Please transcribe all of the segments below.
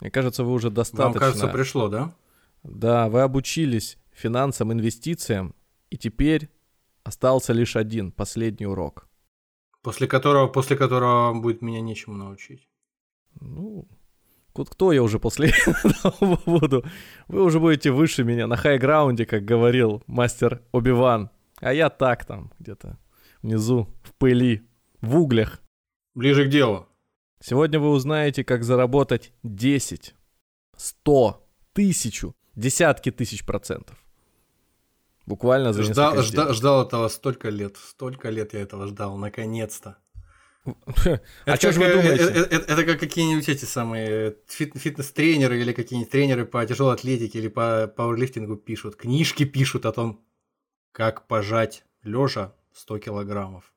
Мне кажется, вы уже достаточно... Вам кажется, пришло, да? Да, вы обучились финансам, инвестициям, и теперь остался лишь один, последний урок. После которого, после которого будет меня нечему научить. Ну, кто я уже после этого буду? Вы уже будете выше меня на хайграунде, как говорил мастер Оби-Ван. А я так там, где-то внизу, в пыли, в углях. Ближе к делу. Сегодня вы узнаете, как заработать 10, 100, тысячу, десятки тысяч процентов. Буквально за ждал, ждал, ждал этого столько лет. Столько лет я этого ждал, наконец-то. А что же вы думаете? Это, это, это как какие-нибудь эти самые фит, фитнес-тренеры или какие-нибудь тренеры по тяжелой атлетике или по пауэрлифтингу пишут, книжки пишут о том, как пожать лежа 100 килограммов,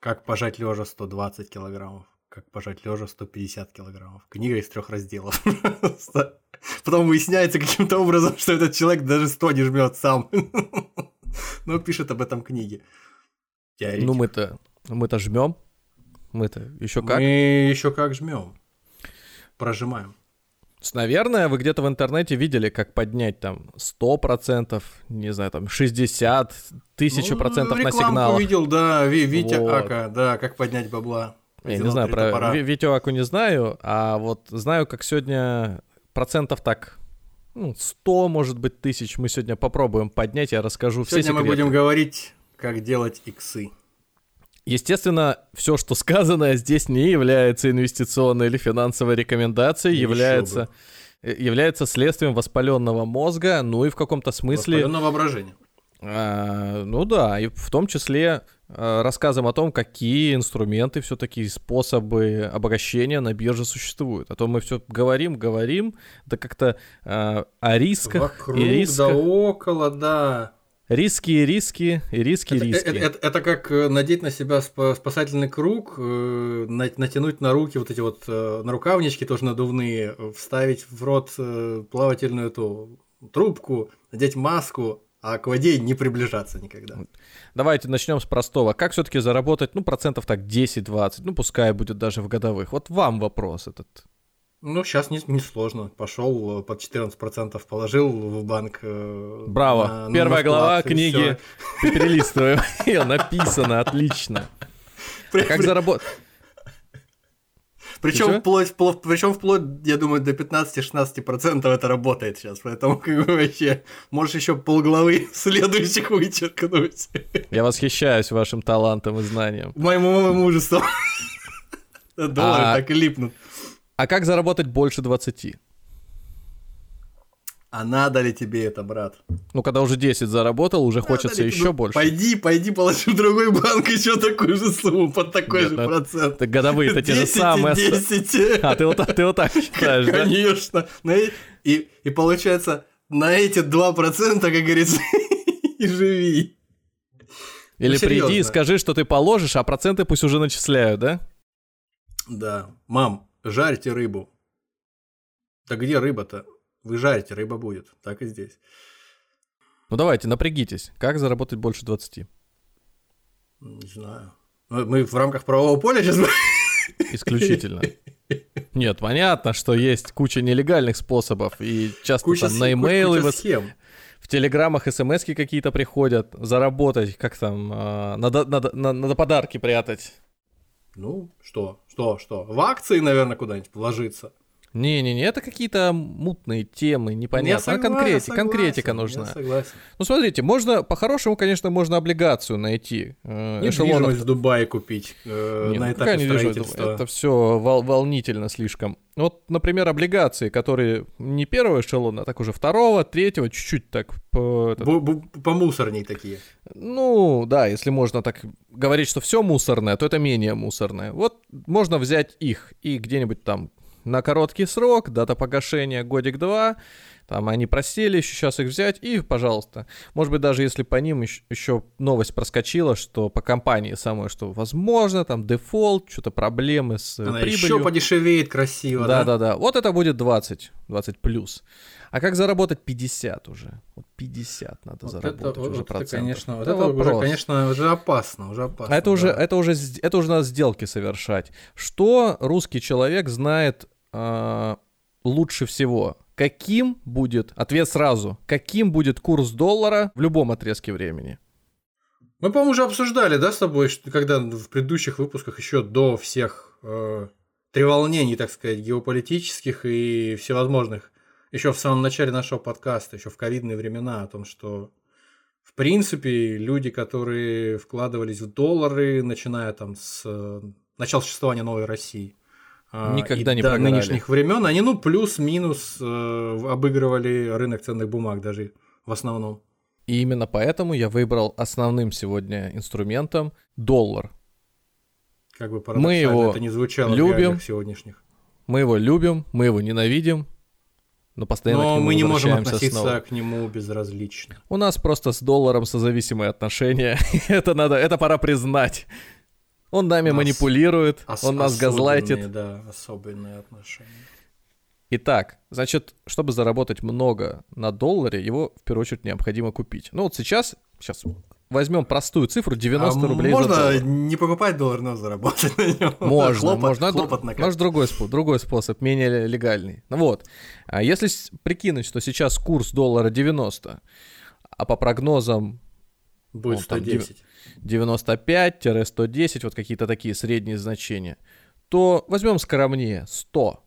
как пожать лежа 120 килограммов, как пожать лежа 150 килограммов. Книга из трех разделов. Потом выясняется каким-то образом, что этот человек даже 100 не жмет сам. Но пишет об этом книги. Ну мы-то мы-то жмем. Мы-то еще как? Мы еще как жмем. Прожимаем. Наверное, вы где-то в интернете видели, как поднять там 100%, не знаю, там 60, 1000% ну, на сигнал. видел, да, Витя вот. Ака, да, как поднять бабла. Я не знаю, про топора. Витю Аку не знаю, а вот знаю, как сегодня процентов так ну, 100, может быть, тысяч мы сегодня попробуем поднять, я расскажу сегодня все секреты. мы будем говорить, как делать иксы. Естественно, все, что сказано здесь, не является инвестиционной или финансовой рекомендацией, Еще является, бы. Э, является следствием воспаленного мозга, ну и в каком-то смысле... Воспаленного воображения. А, ну да, и в том числе рассказом о том, какие инструменты, все-таки способы обогащения на бирже существуют. А то мы все говорим, говорим, да как-то а, о рисках Вокруг, и рисках. да около, да. Риски и риски, и риски, это, риски. Это, это, это как э, надеть на себя спасательный круг, э, натянуть на руки вот эти вот э, на рукавнички тоже надувные, вставить в рот плавательную эту трубку, надеть маску, а к воде не приближаться никогда. Давайте начнем с простого. Как все-таки заработать, ну, процентов так 10-20, ну, пускай будет даже в годовых. Вот вам вопрос этот. Ну, сейчас не, не сложно. Пошел под 14% положил в банк. Э, Браво. На, Первая на глава книги. Перелистываем. Написано, отлично. Как заработать? Причем вплоть, вплоть, причем вплоть, я думаю, до 15-16% это работает сейчас. Поэтому как бы вообще можешь еще полглавы следующих вычеркнуть. Я восхищаюсь вашим талантом и знанием. Моему мужеству. Доллары а... так и липнут. А как заработать больше 20? А надо ли тебе это, брат? Ну, когда уже 10 заработал, уже надо хочется еще ну, больше. Пойди, пойди, положи в другой банк еще такую же сумму под такой Нет, же ну, процент. Так годовые-то те же самые. 10. А, ты вот, ты вот так считаешь, да? Конечно. И, и получается, на эти 2%, как говорится, и живи. Или ну, приди и скажи, что ты положишь, а проценты пусть уже начисляют, да? Да. Мам, жарьте рыбу. Да где рыба-то? Вы жарите, рыба будет. Так и здесь. Ну давайте, напрягитесь. Как заработать больше 20? Не знаю. Ну, мы в рамках правового поля сейчас... Исключительно. Нет, понятно, что есть куча нелегальных способов, и часто куча, там на имейлы, в, в телеграммах смс какие-то приходят, заработать, как там, э, надо, надо, надо подарки прятать. Ну, что, что, что? В акции, наверное, куда-нибудь вложиться. Не-не-не, это какие-то мутные темы, непонятно. а конкретика, согласен, конкретика нужна. Согласен. Ну, смотрите, можно, по-хорошему, конечно, можно облигацию найти. Э, недвижимость в Дубае купить э, Не, на ну, этапе строительства. Это все вол- волнительно слишком. Вот, например, облигации, которые не первого эшелона, а так уже второго, третьего, чуть-чуть так... По, этот... по мусорней такие. Ну, да, если можно так говорить, что все мусорное, то это менее мусорное. Вот можно взять их и где-нибудь там на короткий срок, дата погашения годик-два, там они просели, еще сейчас их взять, и, пожалуйста. Может быть, даже если по ним еще, еще новость проскочила, что по компании самое, что возможно, там дефолт, что-то проблемы с Она прибылью. еще подешевеет красиво, да? Да, да, да. Вот это будет 20, 20 плюс. А как заработать 50 уже? Вот 50 надо вот заработать это, уже вот процентов. Это, конечно, вот это, это уже, конечно, уже опасно, уже опасно. А это да. уже, это уже, это уже надо сделки совершать. Что русский человек знает э, лучше всего? Каким будет, ответ сразу, каким будет курс доллара в любом отрезке времени? Мы, по-моему, уже обсуждали, да, с тобой, что, когда в предыдущих выпусках еще до всех э, треволнений, так сказать, геополитических и всевозможных еще в самом начале нашего подкаста, еще в ковидные времена, о том, что в принципе люди, которые вкладывались в доллары, начиная там с э, начала существования новой России, Никогда и не до прогорали. нынешних времен, они ну плюс-минус э, обыгрывали рынок ценных бумаг даже в основном. И именно поэтому я выбрал основным сегодня инструментом доллар. Как бы мы его это не звучало любим, в сегодняшних. Мы его любим, мы его ненавидим, но постоянно но к нему мы не можем относиться снова. к нему безразлично. У нас просто с долларом созависимые отношения. это надо, это пора признать. Он нами нас манипулирует, он нас газлайтит. Да, особенные отношения. Итак, значит, чтобы заработать много на долларе, его в первую очередь необходимо купить. Ну вот сейчас, сейчас возьмем простую цифру 90 а рублей можно за доллар. не покупать доллар, но заработать на нем. Можно, хлопот, можно. Хлопот Может другой способ, другой способ, менее легальный. Ну вот, а если прикинуть, что сейчас курс доллара 90, а по прогнозам будет 110. 95-110, вот какие-то такие средние значения, то возьмем скромнее 100.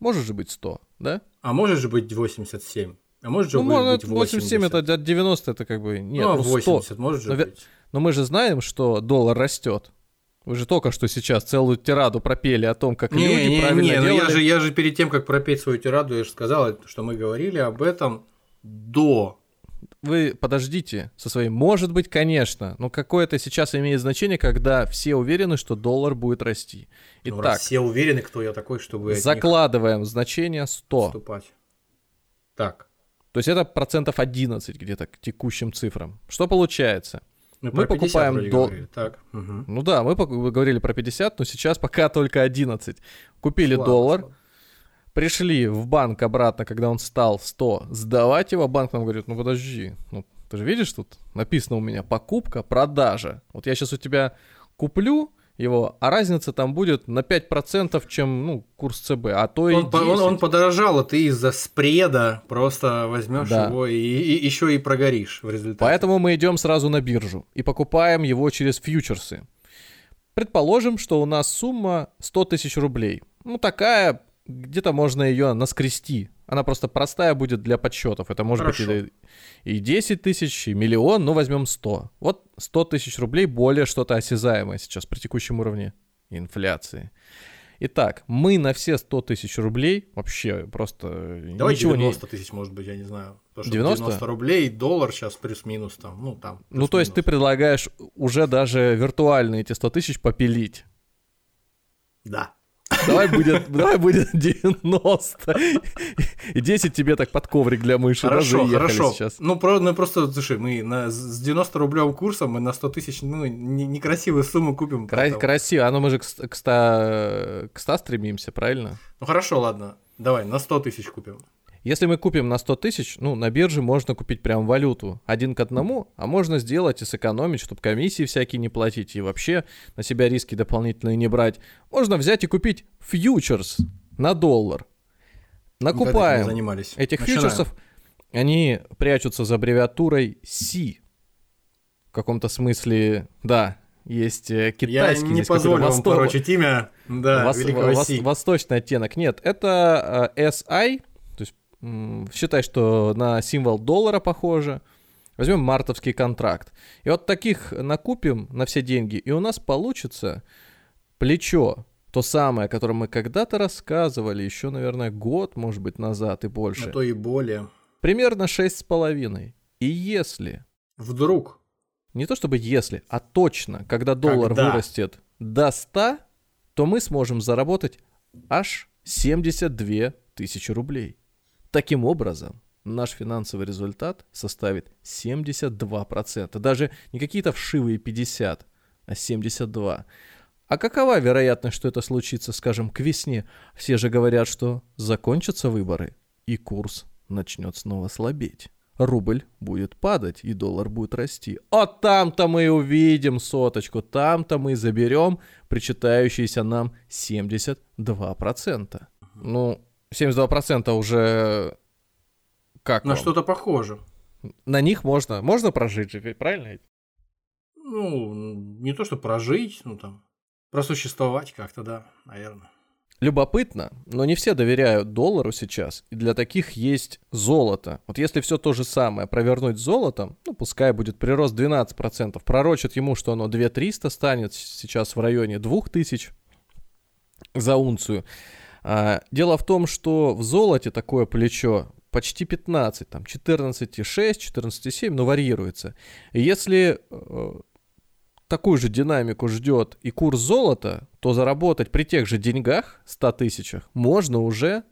Может же быть 100, да? А может же быть 87. А может же ну, быть может, 80. 87 это от 90 это как бы... Нет, ну, а ну 80 100. может же но, быть. Но мы же знаем, что доллар растет. Вы же только что сейчас целую тираду пропели о том, как не, люди не, правильно не, делали. Ну я же, я же перед тем, как пропеть свою тираду, я же сказал, что мы говорили об этом до вы подождите со своим. Может быть, конечно, но какое это сейчас имеет значение, когда все уверены, что доллар будет расти. Ну, Итак, все уверены, кто я такой, чтобы закладываем значение 100. Вступать. Так. То есть это процентов 11 где-то к текущим цифрам. Что получается? Мы, мы покупаем доллар. Так. Угу. Ну да, мы говорили про 50, но сейчас пока только 11. Купили Слава, доллар. слава. Пришли в банк обратно, когда он стал 100, сдавать его, банк нам говорит, ну подожди, ну ты же видишь, тут написано у меня покупка, продажа. Вот я сейчас у тебя куплю его, а разница там будет на 5%, чем ну, курс ЦБ, а то и он, 10. он, он подорожал, а ты из-за спреда просто возьмешь Да. его и, и еще и прогоришь в результате. Поэтому мы идем сразу на биржу и покупаем его через фьючерсы. Предположим, что у нас сумма 100 тысяч рублей. Ну, такая, где-то можно ее наскрести. Она просто простая будет для подсчетов. Это может Хорошо. быть и, и 10 тысяч, и миллион, но возьмем 100. Вот 100 тысяч рублей более что-то осязаемое сейчас при текущем уровне инфляции. Итак, мы на все 100 тысяч рублей вообще просто Давай ничего 90 тысяч, может быть, я не знаю. Потому что 90? 90 рублей, доллар сейчас плюс-минус там, ну там. не... Ну, то есть ты предлагаешь уже даже виртуально эти 100 тысяч попилить. Да. Давай будет, давай будет 90. И 10 тебе так под коврик для мыши. Хорошо, хорошо. Сейчас. Ну, про, ну, просто, слушай, мы на, с 90 рублевым курсом мы на 100 тысяч, ну, не- некрасивую сумму купим. Кра- красиво. А ну мы же к, к 100, к 100 стремимся, правильно? Ну, хорошо, ладно. Давай, на 100 тысяч купим. Если мы купим на 100 тысяч, ну, на бирже можно купить прям валюту один к одному, а можно сделать и сэкономить, чтобы комиссии всякие не платить и вообще на себя риски дополнительные не брать. Можно взять и купить фьючерс на доллар. Накупаем занимались. этих Начинаем. фьючерсов, они прячутся за аббревиатурой C. В каком-то смысле, да, есть э, Я китайский, не здесь какой-то позволю вам восток- порочить имя, да, вос- великого вос- восточный оттенок. Нет, это э, SI, есть считай, что на символ доллара похоже. Возьмем мартовский контракт. И вот таких накупим на все деньги, и у нас получится плечо, то самое, о котором мы когда-то рассказывали, еще, наверное, год, может быть, назад и больше. А то и более. Примерно 6,5. И если, Вдруг. не то чтобы если, а точно, когда доллар Когда? вырастет до 100, то мы сможем заработать аж 72 тысячи рублей. Таким образом, наш финансовый результат составит 72%. Даже не какие-то вшивые 50, а 72. А какова вероятность, что это случится, скажем, к весне? Все же говорят, что закончатся выборы, и курс начнет снова слабеть. Рубль будет падать, и доллар будет расти. А там-то мы увидим соточку, там-то мы заберем причитающиеся нам 72%. Ну, 72% уже как На что-то похоже. На них можно, можно прожить же, правильно? Ну, не то, что прожить, ну там, просуществовать как-то, да, наверное. Любопытно, но не все доверяют доллару сейчас, и для таких есть золото. Вот если все то же самое провернуть золотом, ну пускай будет прирост 12%, пророчат ему, что оно 2300 станет сейчас в районе 2000 за унцию. А, дело в том, что в золоте такое плечо почти 15, там 14,6, 14,7, но варьируется. И если э, такую же динамику ждет и курс золота, то заработать при тех же деньгах, 100 тысячах, можно уже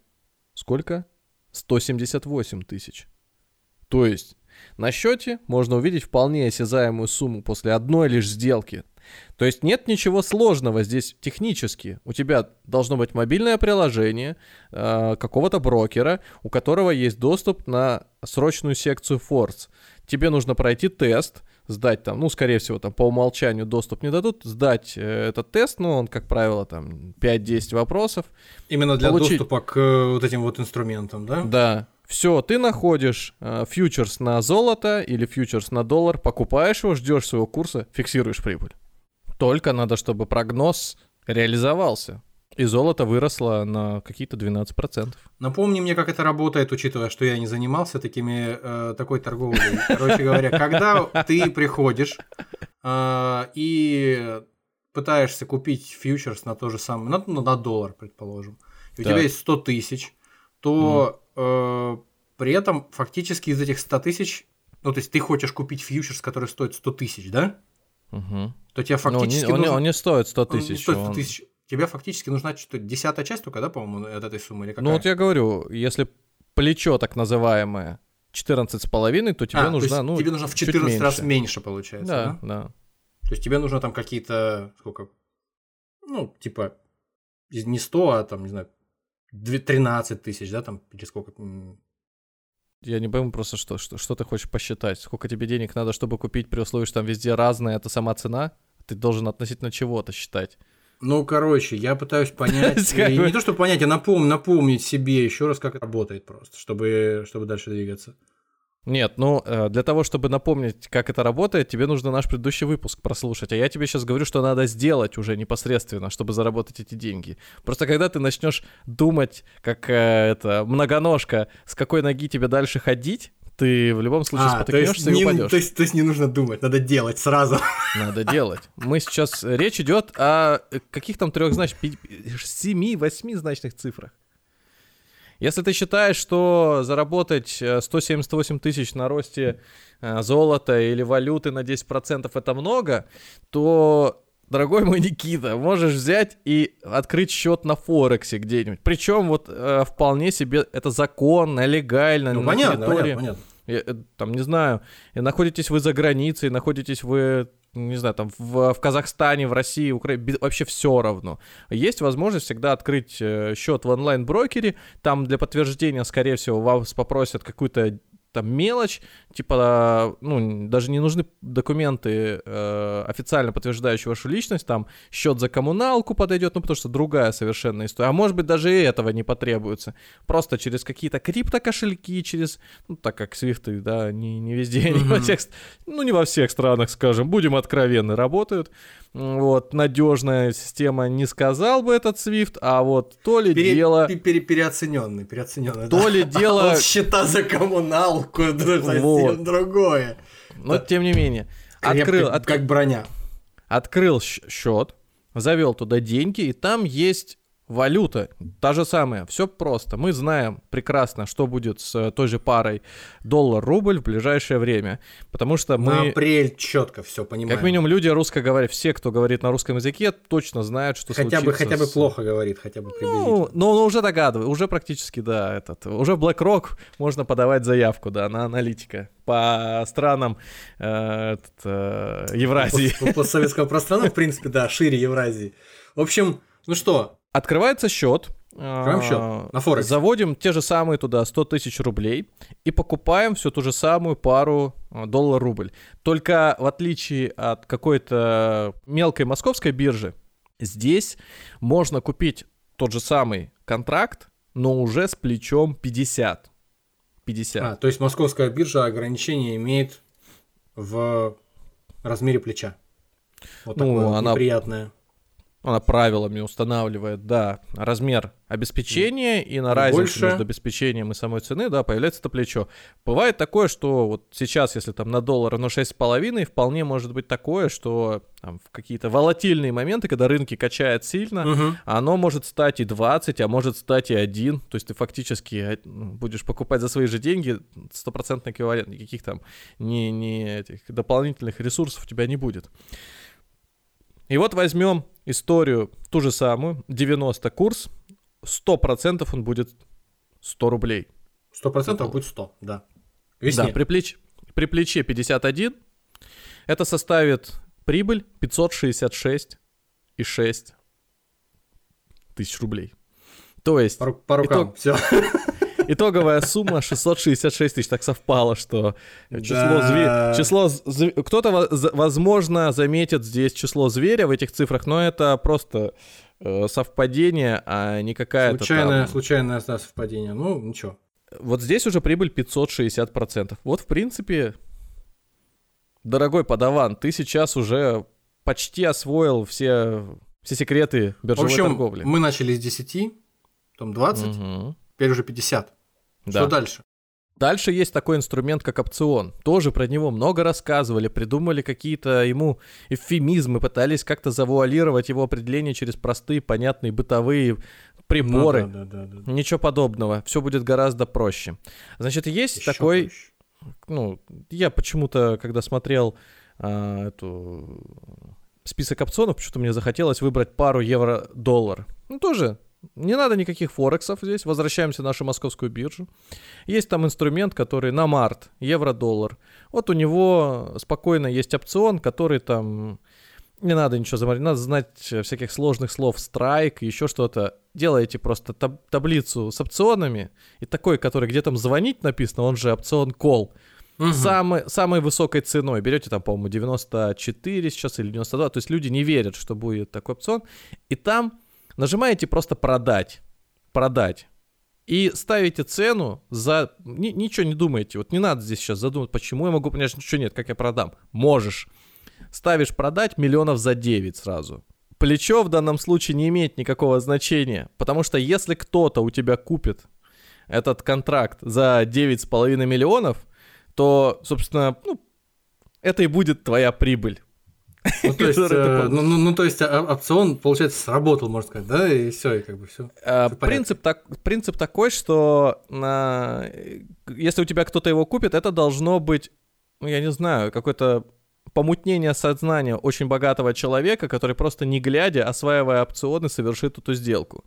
сколько? 178 тысяч. То есть на счете можно увидеть вполне осязаемую сумму после одной лишь сделки. То есть нет ничего сложного здесь технически. У тебя должно быть мобильное приложение э, какого-то брокера, у которого есть доступ на срочную секцию Force. Тебе нужно пройти тест, сдать там, ну, скорее всего, там по умолчанию доступ не дадут, сдать э, этот тест, ну, он, как правило, там 5-10 вопросов. Именно для получить... доступа к э, вот этим вот инструментам, да? Да. Все, ты находишь э, фьючерс на золото или фьючерс на доллар, покупаешь его, ждешь своего курса, фиксируешь прибыль. Только надо, чтобы прогноз реализовался. И золото выросло на какие-то 12%. Напомни мне, как это работает, учитывая, что я не занимался такими, э, такой торговлей. Короче говоря, когда ты приходишь э, и пытаешься купить фьючерс на то же самое, на, ну, на доллар, предположим, и у тебя есть 100 тысяч, то mm. э, при этом фактически из этих 100 тысяч, ну, то есть ты хочешь купить фьючерс, который стоит 100 тысяч, да? Угу. То тебе фактически... он, нужно... он не стоит 100 тысяч. Он не стоит 100 тысяч. Он тебе фактически нужна что десятая часть только, да, по-моему, от этой суммы или какая? Ну вот я говорю, если плечо так называемое 14,5, то тебе а, нужна, то ну, тебе нужно в 14 меньше. раз меньше, получается, да? Да, да. То есть тебе нужно там какие-то, сколько, ну, типа, не 100, а там, не знаю, 13 тысяч, да, там, или сколько, я не пойму просто, что, что, что ты хочешь посчитать. Сколько тебе денег надо, чтобы купить, при условии, что там везде разная, это сама цена? Ты должен относительно чего-то считать. Ну, короче, я пытаюсь понять, и не то, чтобы понять, а напом- напомнить себе еще раз, как это работает просто, чтобы, чтобы дальше двигаться. Нет, ну э, для того, чтобы напомнить, как это работает, тебе нужно наш предыдущий выпуск прослушать. А я тебе сейчас говорю, что надо сделать уже непосредственно, чтобы заработать эти деньги. Просто когда ты начнешь думать, как э, это многоножка, с какой ноги тебе дальше ходить, ты в любом случае а, спотыкнешься и упадешь. То есть, то есть не нужно думать, надо делать сразу. Надо делать. Мы сейчас речь идет о каких там трех знач, семи, восьмизначных цифрах. Если ты считаешь, что заработать 178 э, тысяч на росте э, золота или валюты на 10% это много, то дорогой мой Никита, можешь взять и открыть счет на Форексе где-нибудь. Причем вот э, вполне себе это законно, легально, ну, на понятно, территории. Понятно, понятно. Э, там, не знаю, находитесь вы за границей, находитесь вы не знаю, там в, в Казахстане, в России, в Украине, вообще все равно. Есть возможность всегда открыть э, счет в онлайн-брокере, там для подтверждения, скорее всего, вас попросят какую-то там мелочь, типа, ну, даже не нужны документы э, официально подтверждающие вашу личность, там счет за коммуналку подойдет, ну, потому что другая совершенно история. А может быть, даже и этого не потребуется. Просто через какие-то криптокошельки, через, ну, так как свифты, да, не, не везде, mm-hmm. не во всех, ну, не во всех странах, скажем, будем откровенны, работают вот, надежная система, не сказал бы этот Swift, а вот то ли Пере, дело... Пере, переоцененный, переоцененный. То да? ли дело... Счета за коммуналку, вот. другое. Но тем не менее. Открыл, от... Как броня. Открыл счет, завел туда деньги, и там есть валюта та же самая, все просто. Мы знаем прекрасно, что будет с той же парой доллар-рубль в ближайшее время, потому что мы... На апрель четко все понимаем. Как минимум люди русскоговорят, все, кто говорит на русском языке, точно знают, что хотя бы Хотя бы с... плохо говорит, хотя бы Ну, ну, ну уже догадываю, уже практически, да, этот, уже BlackRock можно подавать заявку, да, на аналитика по странам э, этот, э, Евразии. По, постсоветского пространства, в принципе, да, шире Евразии. В общем, ну что, Открывается счет. Открываем счет на Форекс. Заводим те же самые туда 100 тысяч рублей и покупаем всю ту же самую пару а, доллар-рубль. Только в отличие от какой-то мелкой московской биржи, здесь можно купить тот же самый контракт, но уже с плечом 50. 50. А, то есть московская биржа ограничение имеет в размере плеча. Вот ну, такое она неприятное она правилами устанавливает, да, размер обеспечения, и на разницу Больше... между обеспечением и самой цены, да, появляется это плечо. Бывает такое, что вот сейчас, если там на доллар оно 6,5, вполне может быть такое, что там, в какие-то волатильные моменты, когда рынки качают сильно, угу. оно может стать и 20, а может стать и 1, то есть ты фактически э, будешь покупать за свои же деньги стопроцентный эквивалент, никаких там ни, ни этих дополнительных ресурсов у тебя не будет. И вот возьмем историю ту же самую, 90 курс, 100% он будет 100 рублей. 100% будет 100, да. Весне. Да, при, плеч, при плече 51, это составит прибыль 566,6 тысяч рублей. То есть... По, по рукам, итог... все. Итоговая сумма 666 тысяч. Так совпало, что число да. число зв... Кто-то, возможно, заметит здесь число зверя в этих цифрах, но это просто э, совпадение, а не какая-то Случайное, там... случайное да, совпадение. Ну, ничего. Вот здесь уже прибыль 560%. Вот, в принципе, дорогой подаван, ты сейчас уже почти освоил все, все секреты биржевой в общем, торговли. мы начали с 10, потом 20, угу. теперь уже 50. Да. Что дальше? Дальше есть такой инструмент, как опцион. Тоже про него много рассказывали, придумали какие-то ему эвфемизмы, пытались как-то завуалировать его определение через простые, понятные бытовые приборы. Ну, да, да, да, да. Ничего подобного. Все будет гораздо проще. Значит, есть Еще такой... Проще. Ну, я почему-то, когда смотрел а, эту список опционов, почему-то мне захотелось выбрать пару евро-доллар. Ну, тоже не надо никаких форексов здесь. Возвращаемся на нашу московскую биржу. Есть там инструмент, который на март, евро-доллар. Вот у него спокойно есть опцион, который там... Не надо ничего заморить, надо знать всяких сложных слов, страйк, еще что-то. Делаете просто таб- таблицу с опционами, и такой, который где там звонить написано, он же опцион call. Угу. Самой, самой высокой ценой. Берете там, по-моему, 94 сейчас или 92. То есть люди не верят, что будет такой опцион. И там Нажимаете просто продать. Продать. И ставите цену за... Ни, ничего не думаете. Вот не надо здесь сейчас задумать, почему я могу понять, ничего нет, как я продам. Можешь. Ставишь продать миллионов за 9 сразу. Плечо в данном случае не имеет никакого значения, потому что если кто-то у тебя купит этот контракт за 9,5 миллионов, то, собственно, ну, это и будет твоя прибыль. Ну, то есть, э, ну, ну, ну, то есть а, опцион, получается, сработал, можно сказать, да, и все, и как бы все. А, принцип, так, принцип такой, что на... если у тебя кто-то его купит, это должно быть, ну, я не знаю, какое-то помутнение сознания очень богатого человека, который просто не глядя, осваивая опционы, совершит эту сделку.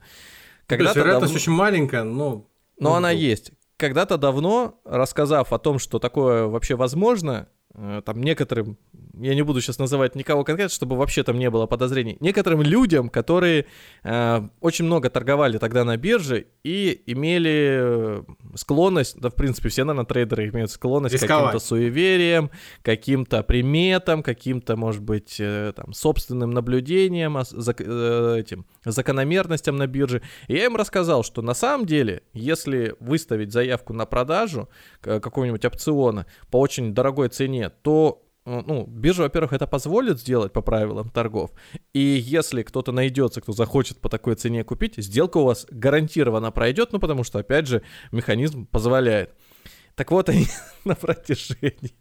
Когда то есть вероятность давно... очень маленькая, но... Но ну, она есть. Когда-то давно, рассказав о том, что такое вообще возможно, там некоторым, я не буду сейчас называть никого конкретно, чтобы вообще там не было подозрений, некоторым людям, которые э, очень много торговали тогда на бирже и имели э, склонность, да, в принципе, все, наверное, трейдеры имеют склонность Рисковать. к каким-то суевериям, каким-то приметам, каким-то, может быть, э, там, собственным наблюдениям, зак, э, этим, закономерностям на бирже. И я им рассказал, что на самом деле, если выставить заявку на продажу какого-нибудь опциона по очень дорогой цене, нет, то э, ну, биржа, во-первых, это позволит сделать по правилам торгов. И если кто-то найдется, кто захочет по такой цене купить, сделка у вас гарантированно пройдет, ну, потому что, опять же, механизм позволяет. Так вот они на протяжении,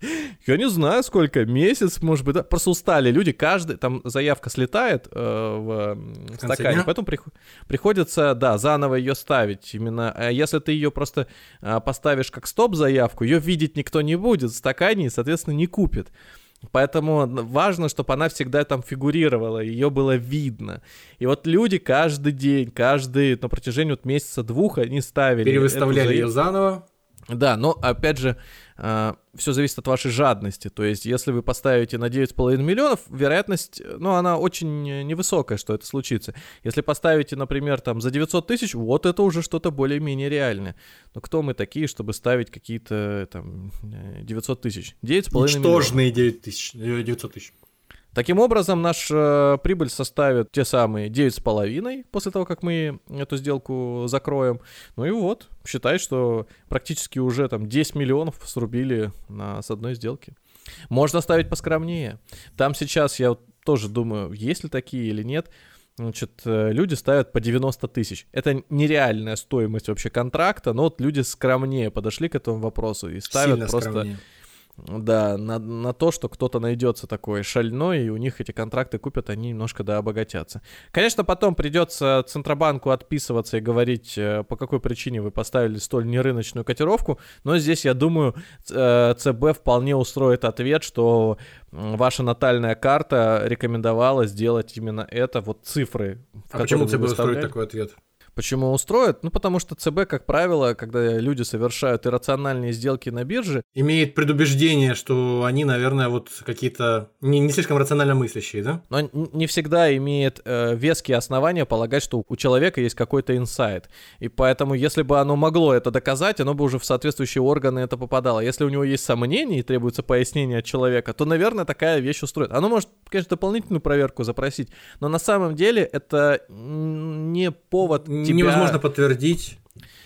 я не знаю сколько, месяц, может быть, да, просто устали люди, каждый, там заявка слетает э, в, в стакане, дня? поэтому при, приходится, да, заново ее ставить именно. А если ты ее просто э, поставишь как стоп-заявку, ее видеть никто не будет в стакане и, соответственно, не купит. Поэтому важно, чтобы она всегда там фигурировала, ее было видно. И вот люди каждый день, каждый на протяжении вот месяца-двух они ставили. Перевыставляли ее заново. Да, но опять же, э, все зависит от вашей жадности. То есть, если вы поставите на 9,5 миллионов, вероятность, ну, она очень невысокая, что это случится. Если поставите, например, там за 900 тысяч, вот это уже что-то более-менее реальное. Но кто мы такие, чтобы ставить какие-то там 900 тысяч? 9,5 миллионов. Ничтожные 9 тысяч, 900 тысяч. Таким образом, наша прибыль составит те самые 9,5 после того, как мы эту сделку закроем. Ну и вот, считай, что практически уже там 10 миллионов срубили на, с одной сделки. Можно ставить поскромнее. Там сейчас я тоже думаю, есть ли такие или нет. Значит, э, люди ставят по 90 тысяч. Это нереальная стоимость вообще контракта, но вот люди скромнее подошли к этому вопросу и ставят Сильно просто... Скромнее да, на, на то, что кто-то найдется такой шальной, и у них эти контракты купят, они немножко, да, обогатятся. Конечно, потом придется Центробанку отписываться и говорить, э, по какой причине вы поставили столь нерыночную котировку, но здесь, я думаю, э, ЦБ вполне устроит ответ, что ваша натальная карта рекомендовала сделать именно это, вот цифры. А почему ЦБ устроит такой ответ? Почему устроят? Ну, потому что ЦБ, как правило, когда люди совершают иррациональные сделки на бирже... Имеет предубеждение, что они, наверное, вот какие-то не, не слишком рационально мыслящие, да? Но не всегда имеет э, веские основания полагать, что у человека есть какой-то инсайт. И поэтому, если бы оно могло это доказать, оно бы уже в соответствующие органы это попадало. Если у него есть сомнения и требуется пояснение от человека, то, наверное, такая вещь устроит. Оно может, конечно, дополнительную проверку запросить, но на самом деле это не повод тебя... невозможно подтвердить.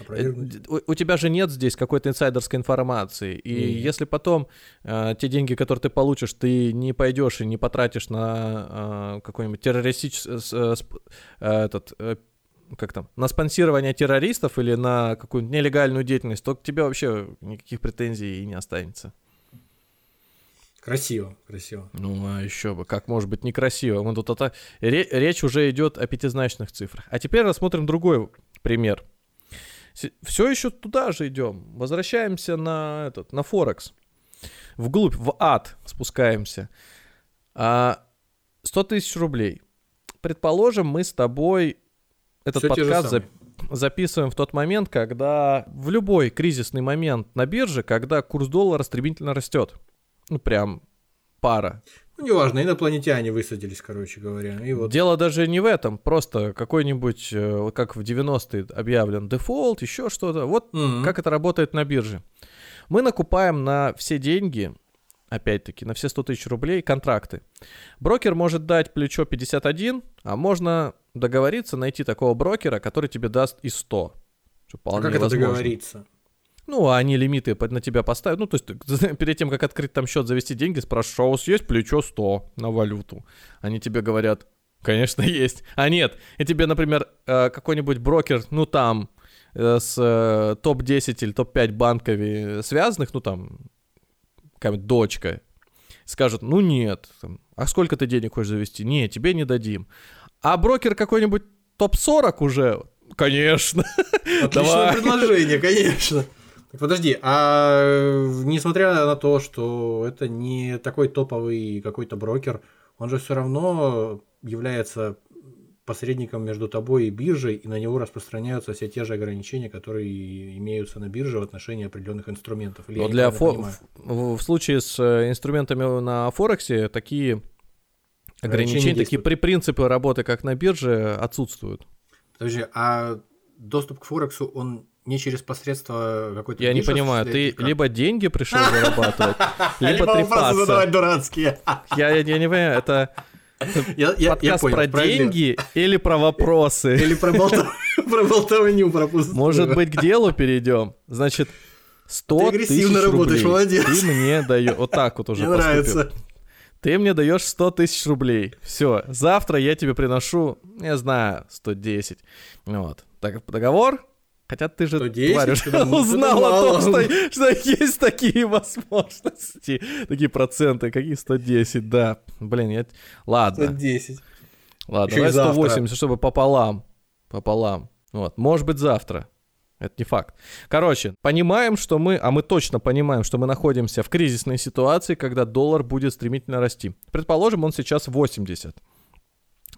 Э, у, у тебя же нет здесь какой-то инсайдерской информации. И mm. если потом э, те деньги, которые ты получишь, ты не пойдешь и не потратишь на э, какой-нибудь террористический э, э, этот э, как там, на спонсирование террористов или на какую-нибудь нелегальную деятельность, то к тебе вообще никаких претензий и не останется. Красиво, красиво. Ну, а еще бы, как может быть некрасиво? Мы тут это... Речь уже идет о пятизначных цифрах. А теперь рассмотрим другой пример. Все еще туда же идем. Возвращаемся на этот, на Форекс. Вглубь, в ад спускаемся. А 100 тысяч рублей. Предположим, мы с тобой этот Все подкаст за, записываем в тот момент, когда в любой кризисный момент на бирже, когда курс доллара стремительно растет ну, прям пара. Ну, неважно, инопланетяне высадились, короче говоря. И вот. Дело даже не в этом, просто какой-нибудь, э, как в 90-е объявлен дефолт, еще что-то. Вот mm-hmm. как это работает на бирже. Мы накупаем на все деньги, опять-таки, на все 100 тысяч рублей контракты. Брокер может дать плечо 51, а можно договориться, найти такого брокера, который тебе даст и 100. А как это договориться? Ну, а они лимиты на тебя поставят. Ну, то есть перед тем, как открыть там счет, завести деньги, спрашиваешь, а у вас есть плечо 100 на валюту? Они тебе говорят, конечно, есть. А нет, и тебе, например, э, какой-нибудь брокер, ну, там, э, с э, топ-10 или топ-5 банками связанных, ну, там, какая-нибудь дочка, скажут, ну, нет, а сколько ты денег хочешь завести? Не, тебе не дадим. А брокер какой-нибудь топ-40 уже, конечно. Отличное предложение, конечно. Подожди, а несмотря на то, что это не такой топовый какой-то брокер, он же все равно является посредником между тобой и биржей, и на него распространяются все те же ограничения, которые имеются на бирже в отношении определенных инструментов. Или Но для фо- в, в случае с э, инструментами на Форексе такие ограничения, такие при принципы работы, как на бирже, отсутствуют. Подожди, а доступ к Форексу, он не через посредство какой-то... Я не понимаю, ты как? либо деньги пришел зарабатывать, либо трепаться. задавать дурацкие. Я, не понимаю, это... Я, я, подкаст я понял, про деньги или про вопросы? Или про, болтов... про болтовню, про Может быть, к делу перейдем? Значит, 100 ты тысяч работаешь, рублей. молодец. Ты мне даешь... Вот так вот уже Мне нравится. Ты мне даешь 100 тысяч рублей. Все, завтра я тебе приношу, я знаю, 110. Вот. Так, договор? Хотя ты же, 110, тварь, уже узнал о том, что, что есть такие возможности, такие проценты, какие 110, да. Блин, я... Ладно. 110. Ладно, Еще давай 180, чтобы пополам. Пополам. Вот. Может быть, завтра. Это не факт. Короче, понимаем, что мы, а мы точно понимаем, что мы находимся в кризисной ситуации, когда доллар будет стремительно расти. Предположим, он сейчас 80.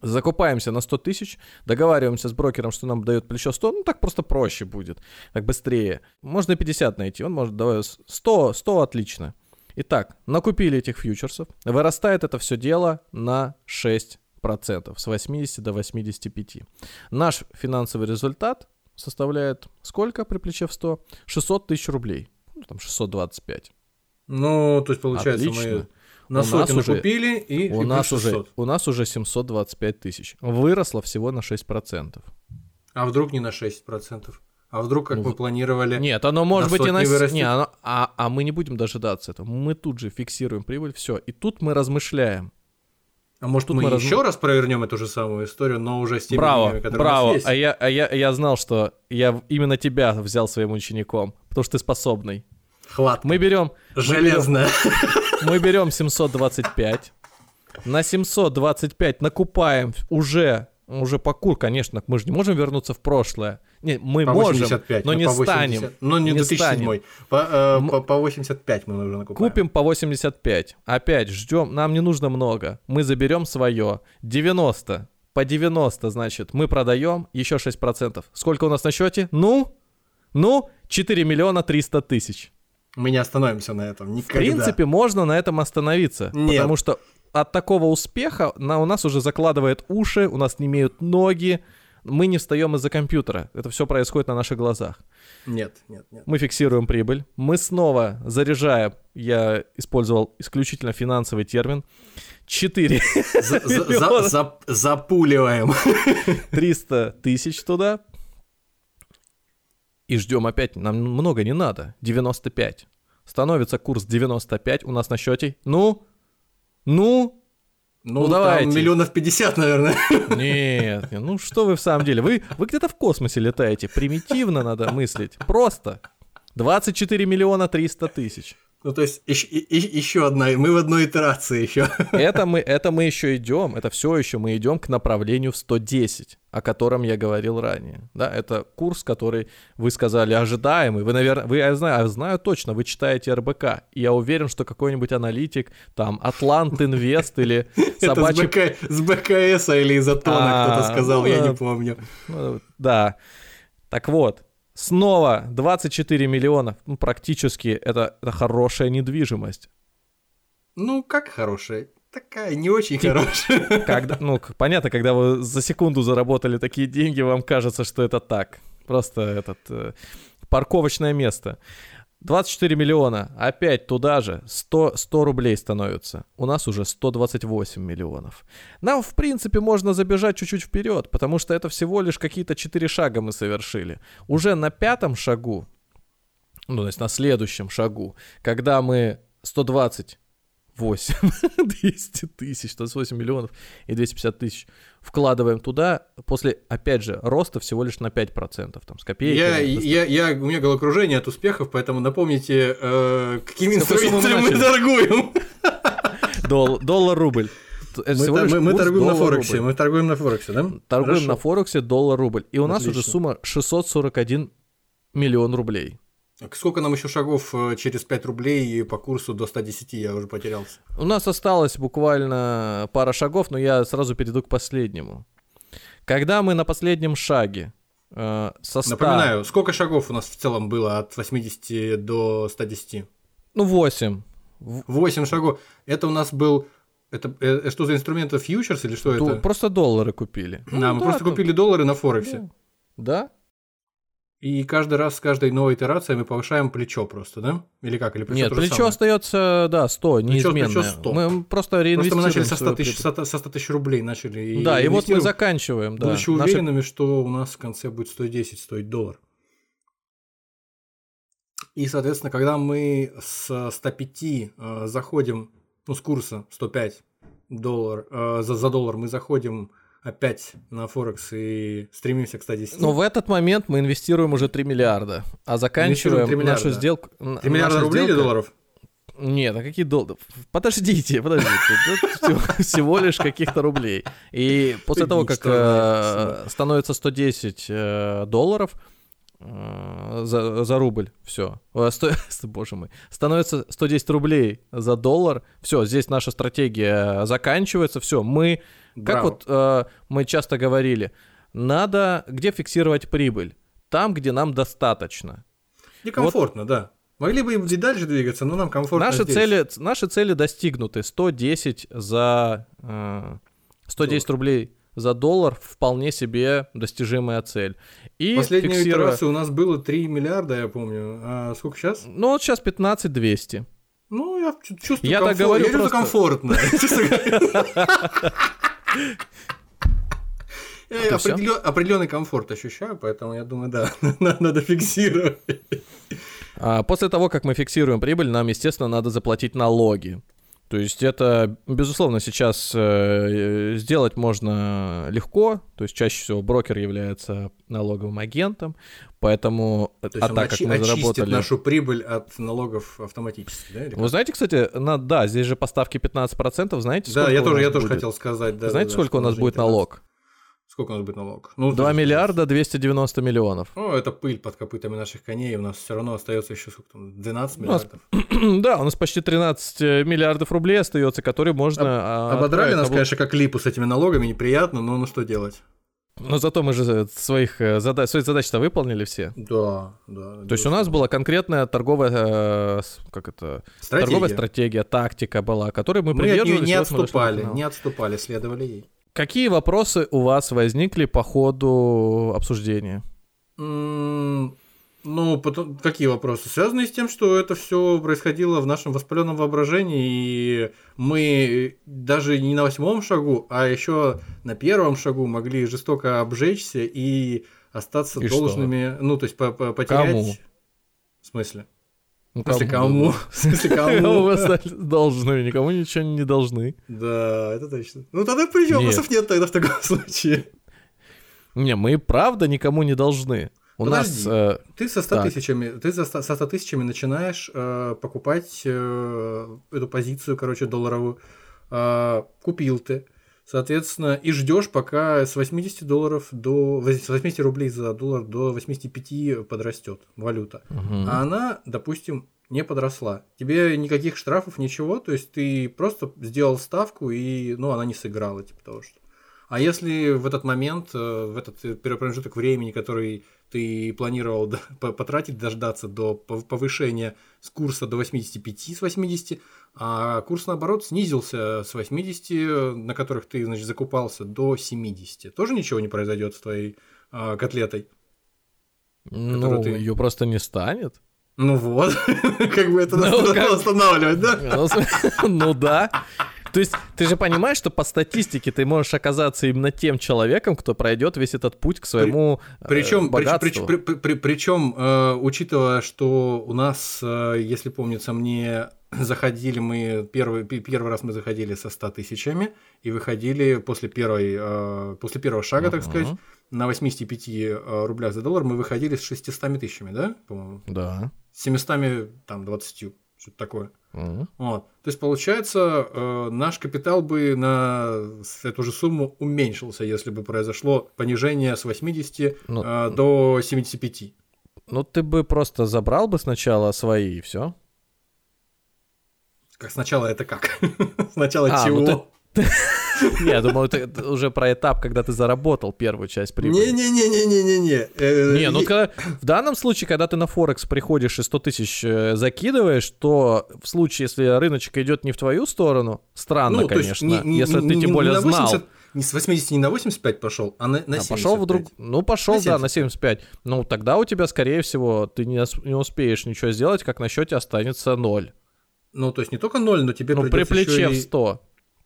Закупаемся на 100 тысяч, договариваемся с брокером, что нам дает плечо 100, ну так просто проще будет, так быстрее. Можно 50 найти, он может давай 100, 100 отлично. Итак, накупили этих фьючерсов, вырастает это все дело на 6%, с 80 до 85. Наш финансовый результат составляет сколько при плече в 100? 600 тысяч рублей, ну там 625. Ну, то есть получается Отлично. мы на сотню накупили и у и нас уже У нас уже 725 тысяч. Выросло всего на 6%. А вдруг не на 6%? А вдруг, как ну, мы планировали... Нет, оно может быть и на... Вырастет? Не, оно... а, а мы не будем дожидаться этого. Мы тут же фиксируем прибыль, все. И тут мы размышляем. А может, тут мы, мы еще раз провернем эту же самую историю, но уже с теми браво, деньгами, которые браво. у нас есть? А я, а я, я знал, что я именно тебя взял своим учеником, потому что ты способный. Хват. Мы берем... Железная. Мы берем 725. На 725 накупаем уже уже по кур, конечно, мы же не можем вернуться в прошлое. Не, мы по можем, 85, но ну, не по 80, станем. Но не, не 2007. Станем. По, э, по, по 85 мы уже накупаем. Купим по 85. Опять ждем, нам не нужно много. Мы заберем свое. 90. По 90, значит, мы продаем еще 6%. Сколько у нас на счете? Ну? Ну? 4 миллиона 300 тысяч. Мы не остановимся на этом никогда. В принципе, можно на этом остановиться. Нет. Потому что от такого успеха на, у нас уже закладывает уши, у нас не имеют ноги, мы не встаем из-за компьютера. Это все происходит на наших глазах. Нет, нет, нет. Мы фиксируем прибыль. Мы снова заряжаем, я использовал исключительно финансовый термин, 4 Запуливаем. 300 тысяч туда. И ждем опять, нам много не надо, 95. Становится курс 95 у нас на счете. Ну, ну, ну, ну давайте. миллионов 50, наверное. Нет, нет, ну что вы в самом деле? Вы, вы где-то в космосе летаете. Примитивно надо мыслить. Просто. 24 миллиона 300 тысяч. Ну, то есть еще, еще одна, мы в одной итерации еще. Это мы, это мы еще идем, это все еще мы идем к направлению в 110, о котором я говорил ранее. Да, это курс, который вы сказали ожидаемый. Вы, наверное, вы, я знаю, я знаю точно, вы читаете РБК. И я уверен, что какой-нибудь аналитик, там, Атлант Инвест или собачий... Это с БКС или из Атона кто-то а, сказал, я не помню. Ну, да. Так вот, Снова 24 миллиона, ну, практически это, это хорошая недвижимость. Ну, как хорошая? Такая не очень типа, хорошая. Когда, ну, понятно, когда вы за секунду заработали такие деньги, вам кажется, что это так. Просто этот э, парковочное место. 24 миллиона, опять туда же, 100, 100 рублей становится. У нас уже 128 миллионов. Нам, в принципе, можно забежать чуть-чуть вперед, потому что это всего лишь какие-то 4 шага мы совершили. Уже на пятом шагу, ну, то есть на следующем шагу, когда мы 120 8, 200 тысяч, 108 миллионов и 250 тысяч вкладываем туда, после, опять же, роста всего лишь на 5%, там, с копейками. Я, я, я, у меня головокружение от успехов, поэтому напомните, э, какими инструментами мы, мы торгуем. Дол, доллар-рубль. Мы, мы, мы торгуем на Форексе, рубль. мы торгуем на Форексе, да? Торгуем Хорошо. на Форексе доллар-рубль. И у Отлично. нас уже сумма 641 миллион рублей. Сколько нам еще шагов э, через 5 рублей по курсу до 110, я уже потерялся. У нас осталось буквально пара шагов, но я сразу перейду к последнему. Когда мы на последнем шаге э, со 100... Напоминаю, сколько шагов у нас в целом было от 80 до 110? Ну, 8. 8 шагов. Это у нас был... Это, это что за инструменты, фьючерс или что Ду- это? Просто доллары купили. Да, ну, мы да, просто купили доллары на Форексе. Ну, да, и каждый раз с каждой новой итерацией мы повышаем плечо просто, да? Или как? Или плечо Нет, плечо самое? остается, да, 100, неизменное. Плечо, плечо 100. Мы просто реинвестируем. Просто мы начали со 100 тысяч, со 100 тысяч рублей начали. И да, и вот мы заканчиваем, да. Будучи Наши... уверенными, что у нас в конце будет 110 стоить доллар. И, соответственно, когда мы с 105 э, заходим, ну, с курса 105 доллар, э, за, за доллар мы заходим опять на Форекс и стремимся к 110. Но в этот момент мы инвестируем уже 3 миллиарда, а заканчиваем 3 миллиарда. нашу сделку... 3 миллиарда рублей сделка... или долларов? Нет, а какие доллары? Подождите, подождите. Всего, всего лишь каких-то рублей. И после того, как э, становится 110 э, долларов, э, за, за рубль, все. Боже мой. Становится 110 рублей за доллар, все, здесь наша стратегия заканчивается, все, мы, Браво. как вот э, мы часто говорили, надо где фиксировать прибыль? Там, где нам достаточно. Некомфортно, вот, да. Могли бы и дальше двигаться, но нам комфортно наши здесь. Цели, наши цели достигнуты. 110 за... Э, 110 Доллар. рублей за доллар вполне себе достижимая цель. И Последнюю фиксируя... итерацию у нас было 3 миллиарда, я помню. А сколько сейчас? Ну, вот сейчас 15 200. Ну, я чувствую я комфорт. Так говорю я просто... комфортно. Я определенный комфорт ощущаю, поэтому я думаю, да, надо фиксировать. А после того, как мы фиксируем прибыль, нам, естественно, надо заплатить налоги. То есть это, безусловно, сейчас э, сделать можно легко, то есть чаще всего брокер является налоговым агентом, поэтому, то есть а так очи- как мы заработали... нашу прибыль от налогов автоматически, да? Вы знаете, кстати, на, да, здесь же поставки 15%, знаете, Да, я тоже, я тоже хотел сказать, да. Знаете, да, сколько у нас будет налог? Сколько у нас будет налог? Ну, 2 миллиарда 290 миллионов. Ну, это пыль под копытами наших коней, у нас все равно остается еще сколько там, 12 миллиардов. Нас, да, у нас почти 13 э, миллиардов рублей остается, которые можно... Об, а, ободрали нас, конечно, как липу с этими налогами, неприятно, но ну что делать? Но зато мы же своих э, задач, свои задачи-то выполнили все. Да, да. То есть у нас была конкретная торговая, э, как это, стратегия. торговая стратегия, тактика была, которой мы, мы придерживались. Мы не отступали, не отступали, следовали ей. Какие вопросы у вас возникли по ходу обсуждения? Mm, ну, потом, какие вопросы? Связанные с тем, что это все происходило в нашем воспаленном воображении, и мы даже не на восьмом шагу, а еще на первом шагу могли жестоко обжечься и остаться и должными, что? ну, то есть потерять. Кому? В смысле? Ну, в смысле, кому? В смысле, кому? вы стали должны, никому ничего не должны. Да, это точно. Ну, тогда при вопросов нет тогда в таком случае. Не, мы правда никому не должны. У Подожди, нас... Э, ты со 100 так. тысячами, ты со 100, со 100 тысячами начинаешь э, покупать э, эту позицию, короче, долларовую. Э, купил ты. Соответственно, и ждешь, пока с 80 долларов до с 80 рублей за доллар до 85 подрастет валюта. Угу. А она, допустим, не подросла. Тебе никаких штрафов, ничего, то есть ты просто сделал ставку и, ну, она не сыграла, типа того, что. А если в этот момент, э, в этот промежуток времени, который ты планировал потратить, дождаться до повышения с курса до 85 с 80, а курс, наоборот, снизился с 80, на которых ты, значит, закупался, до 70. Тоже ничего не произойдет с твоей а, котлетой? Ну, ты... ее просто не станет. Ну вот, как бы это ну, надо останавливать, да? Ну, ну да. То есть ты же понимаешь, что по статистике ты можешь оказаться именно тем человеком, кто пройдет весь этот путь к своему причем, э, богатству. При, при, при, причем, э, учитывая, что у нас, э, если помнится мне, заходили мы первый, первый раз мы заходили со 100 тысячами и выходили после, первой, э, после первого шага, uh-huh. так сказать, на 85 э, рублях за доллар мы выходили с 600 тысячами, да, по-моему? Да. С 700, там, 20, что-то такое. Uh-huh. Вот. То есть, получается, э, наш капитал бы на эту же сумму уменьшился, если бы произошло понижение с 80 ну, э, до 75. Ну, ты бы просто забрал бы сначала свои и все. Как сначала это как? Сначала а, чего? Ну ты... Не, я думал, это уже про этап, когда ты заработал первую часть прибыли. Не-не-не-не-не-не. Э, не, ну когда, в данном случае, когда ты на Форекс приходишь и 100 тысяч э, закидываешь, то в случае, если рыночек идет не в твою сторону, странно, ну, конечно, не, не, если ты тем более 80, знал. Не с 80 не на 85 пошел, а на, на 75. А пошел вдруг, ну пошел, на да, на 75. Ну тогда у тебя, скорее всего, ты не, не успеешь ничего сделать, как на счете останется 0. Ну, то есть не только 0, но тебе ну, при плече и... в 100.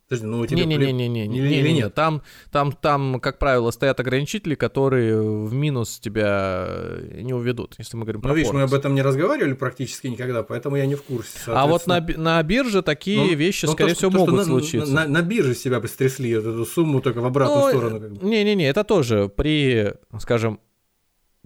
Подожди, ну у тебя... Не-не-не-не, не, не, там, там, там, как правило, стоят ограничители, которые в минус тебя э, не уведут, если мы говорим ну, про Ну, видишь, мы об этом не разговаривали практически никогда, поэтому я не в курсе, А вот на, на бирже такие ну, ну вещи, ну, скорее то, всего, то, могут на, случиться. На, на, на бирже себя бы стрясли, эту сумму только в обратную ну, сторону. Не-не-не, это тоже при, скажем,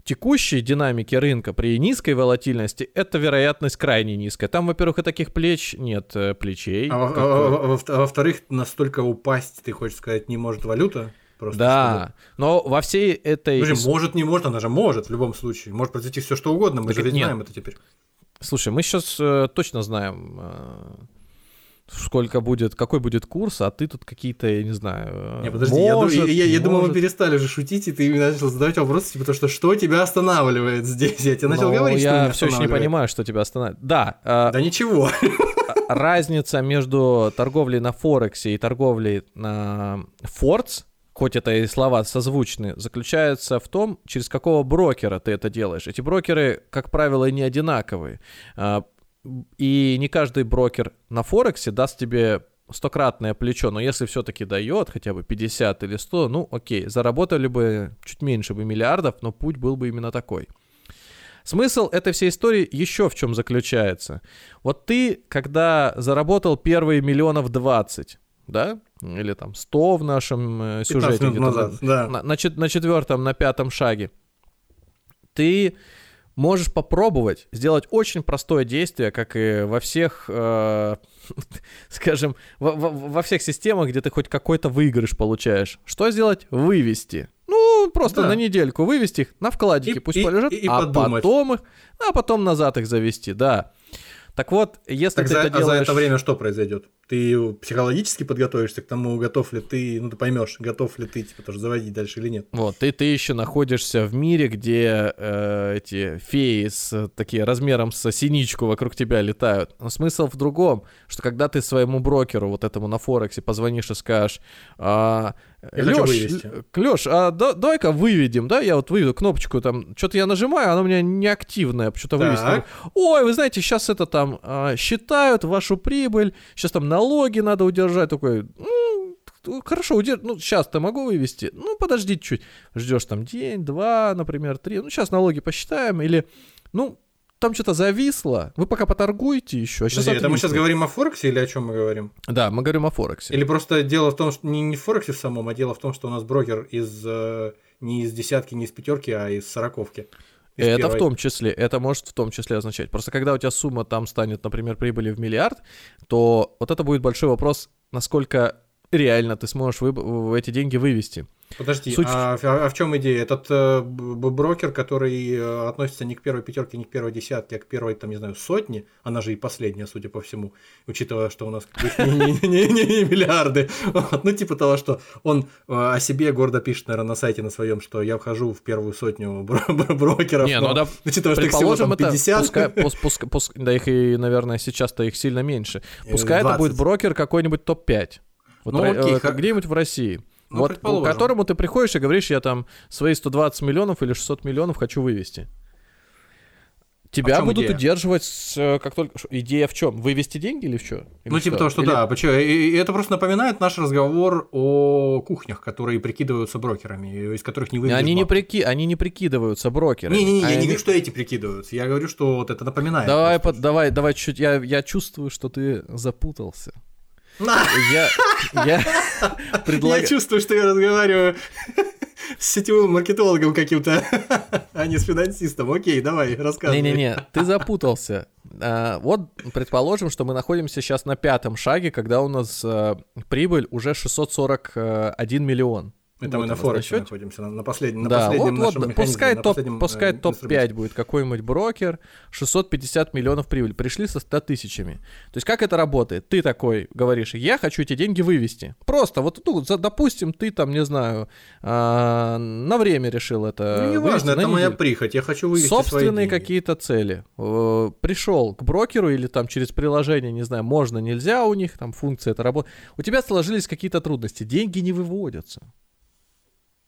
текущей динамики рынка при низкой волатильности эта вероятность крайне низкая. Там, во-первых, и таких плеч нет э, плечей. А, как... а, а, а во-вторых, настолько упасть, ты хочешь сказать, не может валюта? Просто да, чтобы... но во всей этой... Слушай, может, не может, она же может в любом случае. Может произойти все что угодно, мы так же знаем это теперь. Слушай, мы сейчас э, точно знаем, э, сколько будет, какой будет курс, а ты тут какие-то, я не знаю. Не, подожди, может, я, я, я, я думал, мы перестали уже шутить, и ты начал задавать вопросы, типа, то, что что тебя останавливает здесь? Я тебе начал Но говорить, я что Я все еще не понимаю, что тебя останавливает. Да. Э, да ничего. Разница между торговлей на Форексе и торговлей на Фордс, хоть это и слова созвучны, заключается в том, через какого брокера ты это делаешь. Эти брокеры, как правило, не одинаковые. И не каждый брокер на Форексе даст тебе стократное плечо, но если все-таки дает хотя бы 50 или 100, ну окей, заработали бы чуть меньше бы миллиардов, но путь был бы именно такой. Смысл этой всей истории еще в чем заключается. Вот ты, когда заработал первые миллионов 20, да, или там 100 в нашем э, сюжете, назад, да. на, на, на четвертом, на пятом шаге, ты можешь попробовать сделать очень простое действие, как и во всех, э, скажем, во, во, во всех системах, где ты хоть какой-то выигрыш получаешь. Что сделать? Вывести. Ну, просто да. на недельку вывести их на вкладики, и, пусть и, полежат, и, и а подумать. потом их, а потом назад их завести, да. Так вот, если так ты за, это делаешь... А за это время что произойдет? Ты психологически подготовишься к тому, готов ли ты, ну ты поймешь, готов ли ты типа тоже заводить дальше или нет. Вот, ты, ты еще находишься в мире, где э, эти феи с такие размером с синичку вокруг тебя летают. Но смысл в другом, что когда ты своему брокеру, вот этому на Форексе, позвонишь и скажешь, а, Леш, Леш, а да, давай-ка выведем, да, я вот выведу кнопочку там, что-то я нажимаю, она у меня неактивная, что-то вывести. Ой, вы знаете, сейчас это там а, считают вашу прибыль, сейчас там налоги надо удержать, такой, ну, хорошо, удерж... ну, сейчас-то могу вывести, ну, подожди чуть, ждешь там день, два, например, три, ну, сейчас налоги посчитаем, или, ну, там что-то зависло. Вы пока поторгуете еще. А сейчас Подожди, это мы сейчас говорим о Форексе или о чем мы говорим? Да, мы говорим о Форексе. Или просто дело в том, что не, не в Форексе в самом, а дело в том, что у нас брокер из э, не из десятки, не из пятерки, а из сороковки. Из это первой. в том числе, это может в том числе означать. Просто когда у тебя сумма там станет, например, прибыли в миллиард, то вот это будет большой вопрос, насколько реально ты сможешь вы... эти деньги вывести. Подожди, Суть... а, а, а в чем идея? Этот э, брокер, который э, относится не к первой пятерке, не к первой десятке, а к первой, там, не знаю, сотне, она же и последняя, судя по всему, учитывая, что у нас не миллиарды. Ну, типа того, что он э, о себе гордо пишет, наверное, на сайте на своем, что я вхожу в первую сотню брокеров. Не, ну да, учитывая, что их всего там 50. Да их и, наверное, сейчас-то их сильно меньше. Пускай это будет брокер какой-нибудь топ-5. Вот ну, окей, где-нибудь в России. Ну, вот к которому ты приходишь и говоришь, я там свои 120 миллионов или 600 миллионов хочу вывести. Тебя а будут идея? удерживать, э, как только... Идея в чем? Вывести деньги или в чем? Ну, типа того, что или... да. Почему? И, и это просто напоминает наш разговор о кухнях, которые прикидываются брокерами, из которых не выведешь они не, прики... они не прикидываются брокерами. Не-не-не, я не говорю, что эти прикидываются. Я говорю, что вот это напоминает. Давай, по... давай, давай чуть-чуть. Я, я чувствую, что ты запутался. Я, я, предлагаю... я чувствую, что я разговариваю с сетевым маркетологом каким-то, а не с финансистом. Окей, давай, рассказывай. Не-не-не, ты запутался. А, вот, предположим, что мы находимся сейчас на пятом шаге, когда у нас а, прибыль уже 641 миллион. Это вот мы на Форексе находимся, на, на последнем, на да, последнем вот, вот, пускай топ, последнем, пускай э, топ-5 будет какой-нибудь брокер, 650 миллионов прибыль, пришли со 100 тысячами. То есть как это работает? Ты такой говоришь, я хочу эти деньги вывести. Просто вот, ну, за, допустим, ты там, не знаю, а, на время решил это Ну, не важно, это моя прихоть, я хочу вывести Собственные какие-то цели. Э, пришел к брокеру или там через приложение, не знаю, можно, нельзя у них, там функция это работает. У тебя сложились какие-то трудности, деньги не выводятся.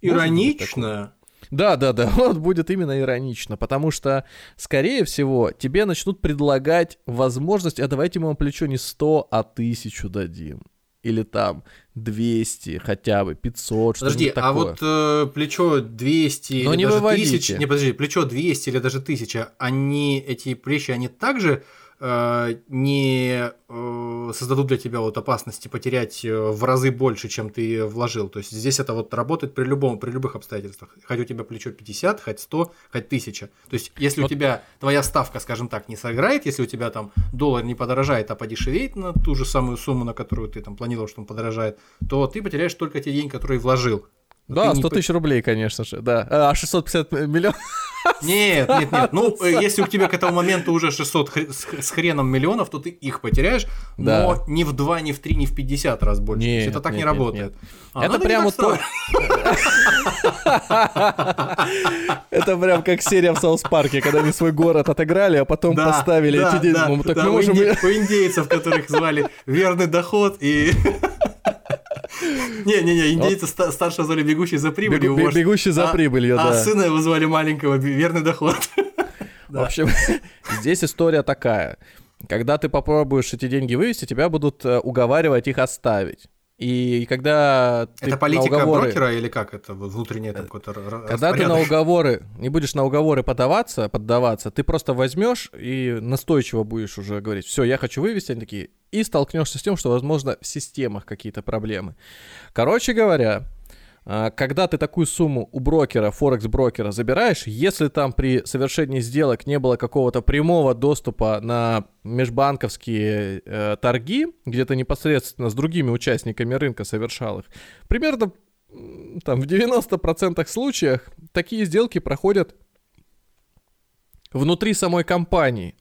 Иронично. Да, да, да, вот будет именно иронично, потому что, скорее всего, тебе начнут предлагать возможность, а давайте мы вам плечо не 100, а 1000 дадим. или там 200 хотя бы, 500, Подожди, а вот э, плечо 200 Но или не даже выводите. 1000, не, подожди, плечо 200 или даже 1000, они, эти плечи, они также не э, создадут для тебя вот опасности потерять э, в разы больше, чем ты вложил. То есть здесь это вот работает при любом, при любых обстоятельствах. Хоть у тебя плечо 50, хоть 100, хоть 1000. То есть если Вот. у тебя твоя ставка, скажем так, не сыграет, если у тебя там доллар не подорожает, а подешевеет на ту же самую сумму, на которую ты там планировал, что он подорожает, то ты потеряешь только те деньги, которые вложил. Да, ты не 100 по- тысяч рублей, конечно же, да. А 650 миллионов? Нет, нет, нет. Ну, э, если у тебя к этому моменту уже 600 хр- с хреном миллионов, то ты их потеряешь, но не в 2, не в 3, не в 50 раз больше. Нет, это так не работает. А, Это ну, прям не вот так то- Это прям как серия в Саус Парке, когда они свой город отыграли, а потом поставили эти деньги. да, Ну, так мы можем... У индейцев, которых звали верный доход и... Не-не-не, индейцы ста- старшего звали бегущий за прибылью. Бегу- бегущий за А- прибылью, А да. сына его звали маленького верный доход. В общем, здесь история такая. Когда ты попробуешь эти деньги вывести, тебя будут э, уговаривать их оставить. И когда ты Это на политика уговоры- брокера или как это? Вот Внутренний там какой-то Когда ты на уговоры, не будешь на уговоры подаваться, поддаваться, ты просто возьмешь и настойчиво будешь уже говорить, все, я хочу вывести, они такие, и столкнешься с тем, что, возможно, в системах какие-то проблемы. Короче говоря, когда ты такую сумму у брокера, форекс-брокера забираешь, если там при совершении сделок не было какого-то прямого доступа на межбанковские э, торги, где ты непосредственно с другими участниками рынка совершал их, примерно там в 90% случаях такие сделки проходят внутри самой компании.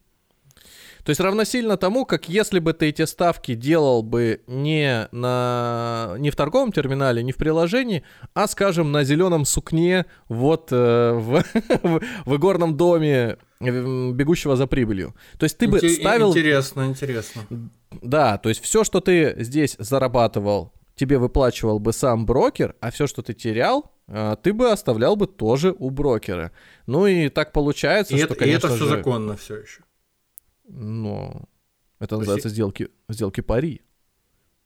То есть равносильно тому, как если бы ты эти ставки делал бы не, на, не в торговом терминале, не в приложении, а, скажем, на зеленом сукне вот э, в, в, игорном доме э, бегущего за прибылью. То есть ты бы Инте- ставил... Интересно, интересно. Да, то есть все, что ты здесь зарабатывал, тебе выплачивал бы сам брокер, а все, что ты терял, э, ты бы оставлял бы тоже у брокера. Ну и так получается, И что, это, и это конечно все же, законно все еще. Ну, это То есть называется сделки, сделки пари.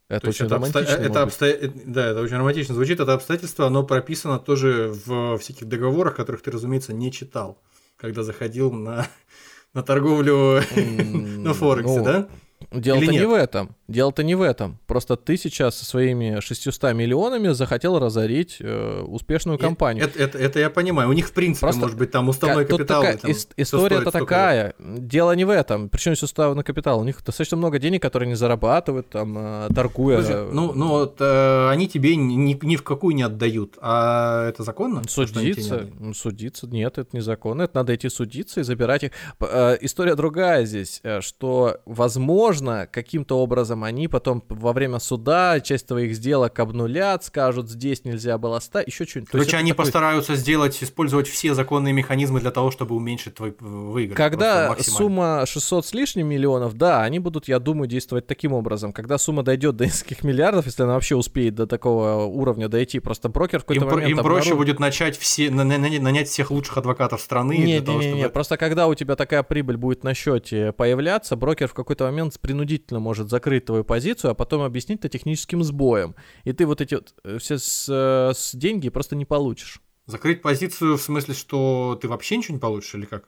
Это То очень это, обсто- романтично. это может быть. обсто- Да, это очень романтично звучит. Это обстоятельство, оно прописано тоже в всяких договорах, которых ты, разумеется, не читал, когда заходил на, на торговлю на Форексе, ну, да? Дело-то не в этом. Дело-то не в этом. Просто ты сейчас со своими 600 миллионами захотел разорить э, успешную компанию. Это, это- это я понимаю. У них, в принципе, Просто может быть, там уставной тут капитал. такая там ис- история-то такая. Дело не в этом. Причем здесь уставный капитал. У них достаточно много денег, которые не зарабатывают, там, э, торгуя. Слушай, ну, ну вот э, они тебе ни, ни- в какую не отдают. А это законно? Они не Судиться, отдают? ну, судиться, нет, это незаконно, это надо идти судиться и забирать их. Э, История другая здесь, э, что, возможно, каким-то образом они потом во время суда часть твоих сделок обнулят, скажут, здесь нельзя было ставить, еще что-нибудь. Есть Короче, они такой- постараются сделать, использовать все законные механизмы для того, чтобы уменьшить твой э, выигрыш. Когда сумма 600 с лишним миллионов, да, они будут, я думаю, действовать таким образом. Когда сумма дойдет до нескольких миллиардов, если она вообще успеет до такого уровня дойти, просто брокер в какой-то Им, момент им проще обнаружит- будет начать все, на- на- на- нанять всех лучших адвокатов страны. Не, не, того, не, не, чтобы- просто когда у тебя такая прибыль будет на счете появляться, брокер в какой-то момент принудительно может закрыть твою позицию, а потом объяснить это техническим сбоем. И ты вот эти вот э, все с, э, с деньги просто не получишь. Закрыть позицию в смысле, что ты вообще ничего не получишь или как?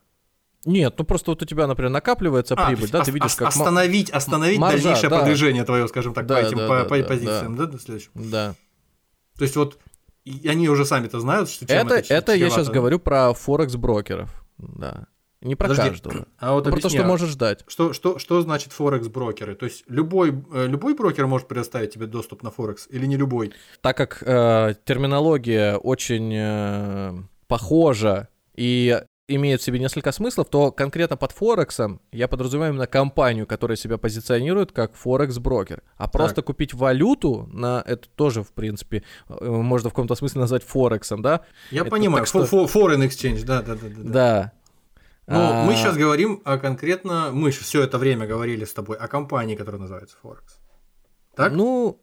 Нет, ну просто вот у тебя, например, накапливается А, прибыль, да, ос- ты видишь, как... остановить, остановить маржа, дальнейшее да. продвижение твое, скажем так, Да, по этим да, по, да, по да, позициям, да, следующим. Да. То есть вот и они уже сами-то знают, что чем Это, это, это я сейчас да? говорю про Форекс-брокеров. Да. Не про Подожди, каждого. А вот Ну, про то, объясни, что можешь ждать. Что, что, что значит Форекс-брокеры? То есть любой, э, любой брокер может предоставить тебе доступ на Форекс или не любой? Так как э, терминология очень э, похожа и имеет в себе несколько смыслов, то конкретно под Форексом я подразумеваю именно компанию, которая себя позиционирует как Форекс-брокер. А просто купить валюту на это тоже, в принципе, э, можно в каком-то смысле назвать Форексом, да? Я Это понимаю, так что- foreign exchange, да, да, да. да. Да. Ну, А, мы сейчас говорим о конкретно, мы все это время говорили с тобой о компании, которая называется Форекс. Так? Ну,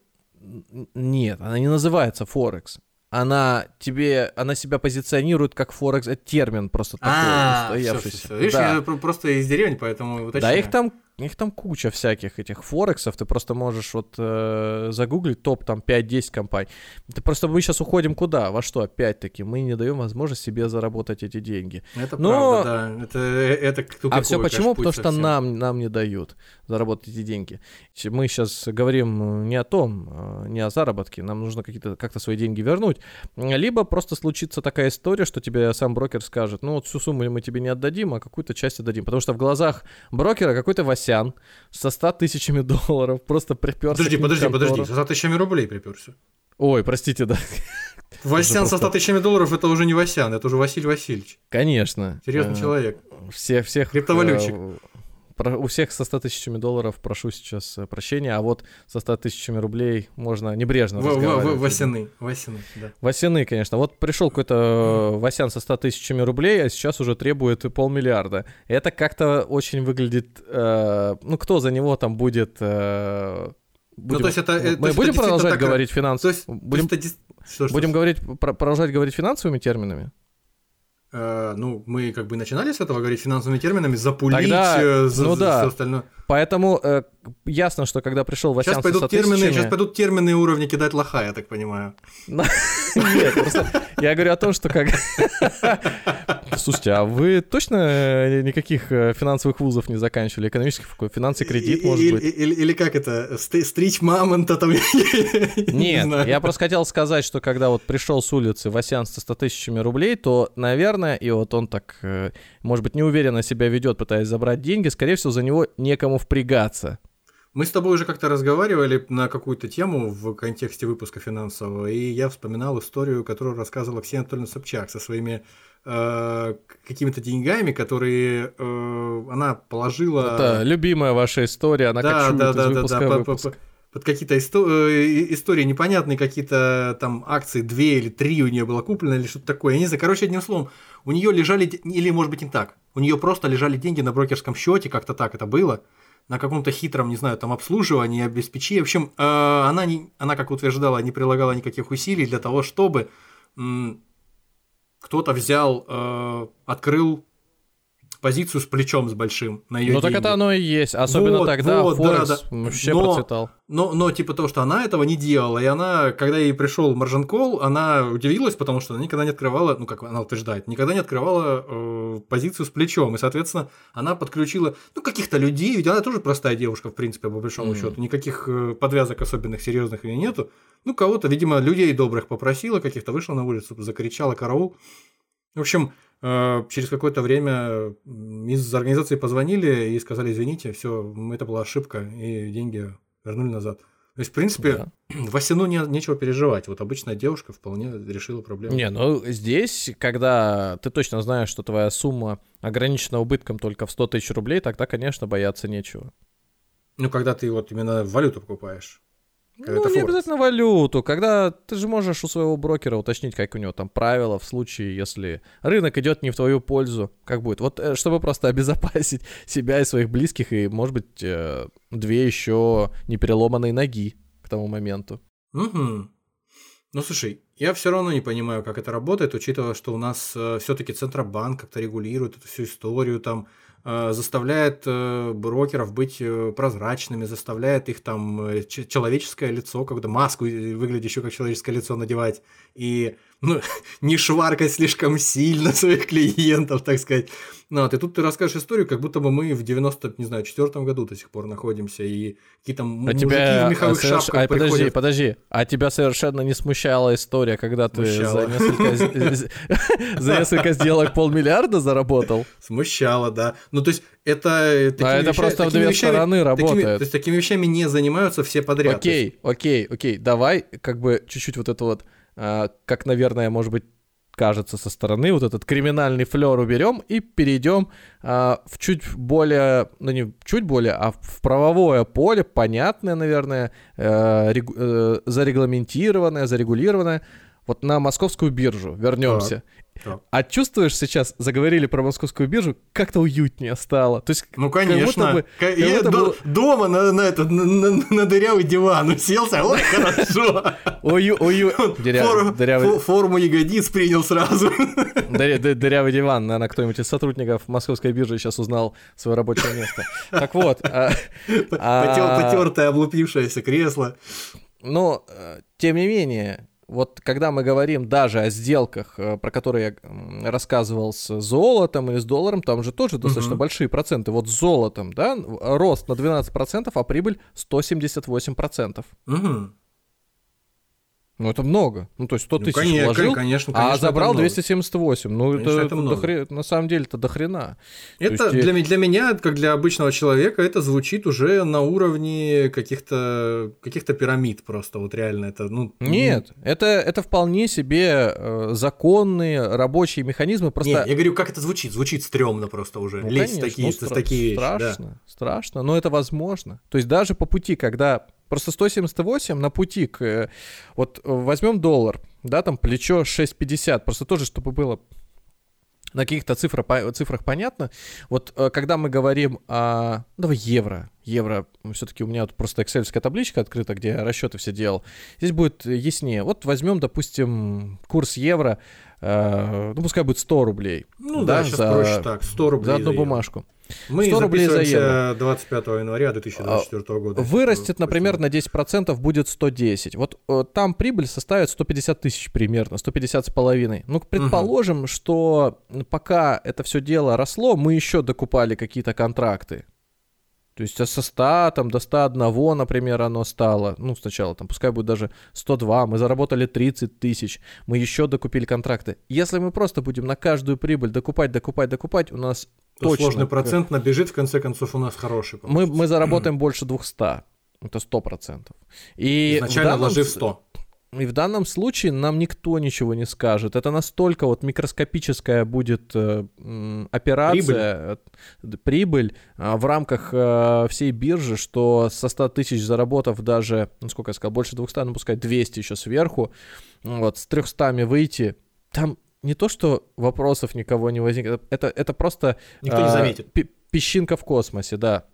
нет, она не называется Форекс. Она тебе, она себя позиционирует как Форекс, это термин просто такой А, устоявшийся. Видишь, Да. я про- просто из деревни, поэтому уточняю. Да, их там их там куча всяких этих форексов, ты просто можешь вот э, загуглить топ там 5-10 компаний. Это просто мы сейчас уходим куда? Во что? Опять-таки, мы не даем возможность себе заработать эти деньги. Это Но... правда, да. Это, это А все почему? Потому что нам, нам не дают заработать эти деньги. Мы сейчас говорим не о том, э, не о заработке, нам нужно какие-то, как-то свои деньги вернуть. Либо просто случится такая история, что тебе сам брокер скажет, ну вот всю сумму мы тебе не отдадим, а какую-то часть отдадим. Потому что в глазах брокера какой-то Васян со 100 тысячами долларов просто приперся. Подожди, подожди, подожди, со 100 тысячами рублей приперся. Ой, простите, да. Васян со 100 тысячами долларов это уже не Васян, это уже Василий Васильевич. Конечно. Серьезный э, человек. Все, всех... Криптовалютчик. Э, у всех со 100 тысячами долларов прошу сейчас э, прощения, а вот со 100 тысячами рублей можно небрежно в, разговаривать. В, Васяны, Васяны, да. Васяны, конечно. Вот пришел какой-то Васян со 100 тысячами рублей, а сейчас уже требует полмиллиарда. Это как-то очень выглядит... Э, ну, кто за него там будет... Э, Будем, ну, то есть это, мы то будем продолжать так... говорить финансовыми... Будем, то есть, что, что, будем что? говорить, про, продолжать говорить финансовыми терминами? Э, ну, мы как бы начинали с этого говорить финансовыми терминами, запулить, Тогда, э, за, ну, да. все остальное. Поэтому э, ясно, что когда пришел Васян сейчас пойдут термины, тысячами... Сейчас пойдут термины уровня кидать лоха, я так понимаю. Нет, просто я говорю о том, что как... Слушайте, а вы точно э, никаких э, финансовых вузов не заканчивали? Экономических, финансы, кредит, может быть? Или как это, стричь мамонта там? Нет, я просто хотел сказать, что когда вот пришел с улицы Васян с 100 тысячами рублей, то, наверное, и вот он так, э, может быть, неуверенно себя ведет, пытаясь забрать деньги, скорее всего, за него некому впрягаться. Мы с тобой уже как-то разговаривали на какую-то тему в контексте выпуска финансового, и я вспоминал историю, которую рассказывала Ксения Анатольевна Собчак со своими э, какими-то деньгами, которые э, она положила... Это любимая ваша история, она да, как да, да, из выпуска да, да, выпуск. под, под какие-то исто- э, истории непонятные, какие-то там акции, две или три у нее было куплено или что-то такое. Я не знаю, короче, одним словом, у нее лежали, или может быть не так, у нее просто лежали деньги на брокерском счете, как-то так это было, на каком-то хитром, не знаю, там обслуживании, обеспечении. В общем, э, она, не, она, как утверждала, не прилагала никаких усилий для того, чтобы кто-то взял, э, открыл позицию с плечом с большим на ее Ну так это оно и есть, особенно вот, тогда вот, Форекс да, да. вообще но, процветал. Но, но типа того, что она этого не делала, и она, когда ей пришел маржанкол, она удивилась, потому что она никогда не открывала, ну как она утверждает, никогда не открывала э, позицию с плечом, и соответственно она подключила, ну каких-то людей, ведь она тоже простая девушка в принципе по большому mm. счету, никаких э, подвязок особенных серьезных у нее нету, ну кого-то, видимо, людей добрых попросила, каких-то вышла на улицу, закричала караул. В общем, Э, через какое-то время из организации позвонили и сказали, извините, все, это была ошибка, и деньги вернули назад. То есть, в принципе, да. Васину не, нечего переживать. Вот обычная девушка вполне решила проблему. Не, ну здесь, когда ты точно знаешь, что твоя сумма ограничена убытком только в 100 тысяч рублей, тогда, конечно, бояться нечего. Ну, когда ты вот именно валюту покупаешь. Ну, не обязательно валюту. Когда ты же можешь у своего брокера уточнить, как у него там правила в случае, если рынок идет не в твою пользу. Как будет? Вот э, чтобы просто обезопасить себя и своих близких, и, может быть, э, две еще не переломанные ноги к тому моменту. Угу. Ну, слушай, я все равно не понимаю, как это работает, учитывая, что у нас э, все-таки Центробанк как-то регулирует эту всю историю, там Э, заставляет э, брокеров быть э, прозрачными, заставляет их там человеческое лицо, когда маску выглядящую как человеческое лицо надевать, и ну, не шваркать слишком сильно своих клиентов, так сказать. Ну, вот, и тут ты расскажешь историю, как будто бы мы в 90, не знаю, четвертом году до сих пор находимся, и какие-то а мужики тебя в меховых соверш... шапках а, приходят. Подожди, подожди, а тебя совершенно не смущала история, когда ты за несколько, сделок полмиллиарда заработал? Смущало, да. Ну, то есть, это... А это просто в две стороны работает. То есть, такими вещами не занимаются все подряд. Окей, окей, окей, давай как бы чуть-чуть вот это вот а, как, наверное, может быть, кажется со стороны, вот этот криминальный флер уберем и перейдем а, в чуть более, ну не чуть более, а в правовое поле, понятное, наверное, э, регу, э, зарегламентированное, зарегулированное, вот на московскую биржу вернемся. Так. А чувствуешь сейчас, заговорили про московскую биржу, как-то уютнее стало. То есть, ну, конечно. Как бы, как Я до, бы... Дома на, на, это, на, на, на дырявый диван уселся, ой, хорошо. Ою, ою. Дырявый... Форму ягодиц принял сразу. Дырявый диван, наверное, кто-нибудь из сотрудников московской биржи сейчас узнал свое рабочее место. Так вот. А, а Потертое, облупившееся кресло. Но, э, тем не менее, вот когда мы говорим даже о сделках, э, про которые я рассказывал с золотом или с долларом, там же тоже достаточно uh-huh. большие проценты. Вот с золотом, да, рост на 12%, а прибыль 178%. Угу. Ну, это много. Ну, то есть 100 ну, тысяч конечно, вложил, конечно, конечно, а забрал 278. Ну, конечно, это, это много. Дохре... на самом деле это дохрена. Это есть... для, для меня, как для обычного человека, это звучит уже на уровне каких-то каких пирамид просто. Вот реально это, ну... Нет, это, это вполне себе э, законные рабочие механизмы. Просто... Нет, я говорю, как это звучит? Звучит стрёмно просто уже. Ну, Лезть конечно, такие, ну, стра- такие вещи. Страшно, да. страшно, но это возможно. То есть даже по пути, когда Просто 178 на пути к... Э, вот э, возьмем доллар, да, там плечо 6,50, просто тоже, чтобы было на каких-то цифрах, цифрах понятно. Вот э, когда мы говорим о... Давай евро. Евро, все-таки у меня вот просто excel табличка открыта, где я расчеты все делал. Здесь будет яснее. Вот возьмем, допустим, курс евро, ну пускай будет 100 рублей. Ну да, да сейчас за, проще так, 100 рублей За одну за бумажку. Мы 100 рублей за евро. 25 января 2024 а, года. Вырастет, например, на 10%, будет 110. Вот э, там прибыль составит 150 тысяч примерно, 150 с половиной. Ну, предположим, угу. что пока это все дело росло, мы еще докупали какие-то контракты. То есть со 100 там, до 101, например, оно стало, ну, сначала там, пускай будет даже 102, мы заработали 30 тысяч, мы еще докупили контракты. Если мы просто будем на каждую прибыль докупать, докупать, докупать, у нас точно... Сложный процент набежит, в конце концов, у нас хороший. Мы, мы заработаем больше 200, это 100%. И Изначально данном... вложив 100. И в данном случае нам никто ничего не скажет. Это настолько вот микроскопическая будет э, операция, прибыль, прибыль э, в рамках э, всей биржи, что со 100 тысяч заработав даже, ну сколько я сказал, больше 200, ну пускай 200 еще сверху, вот, с 300 выйти, там не то, что вопросов никого не возникнет, это, это просто... Никто не а, заметит. Песчинка в космосе, да.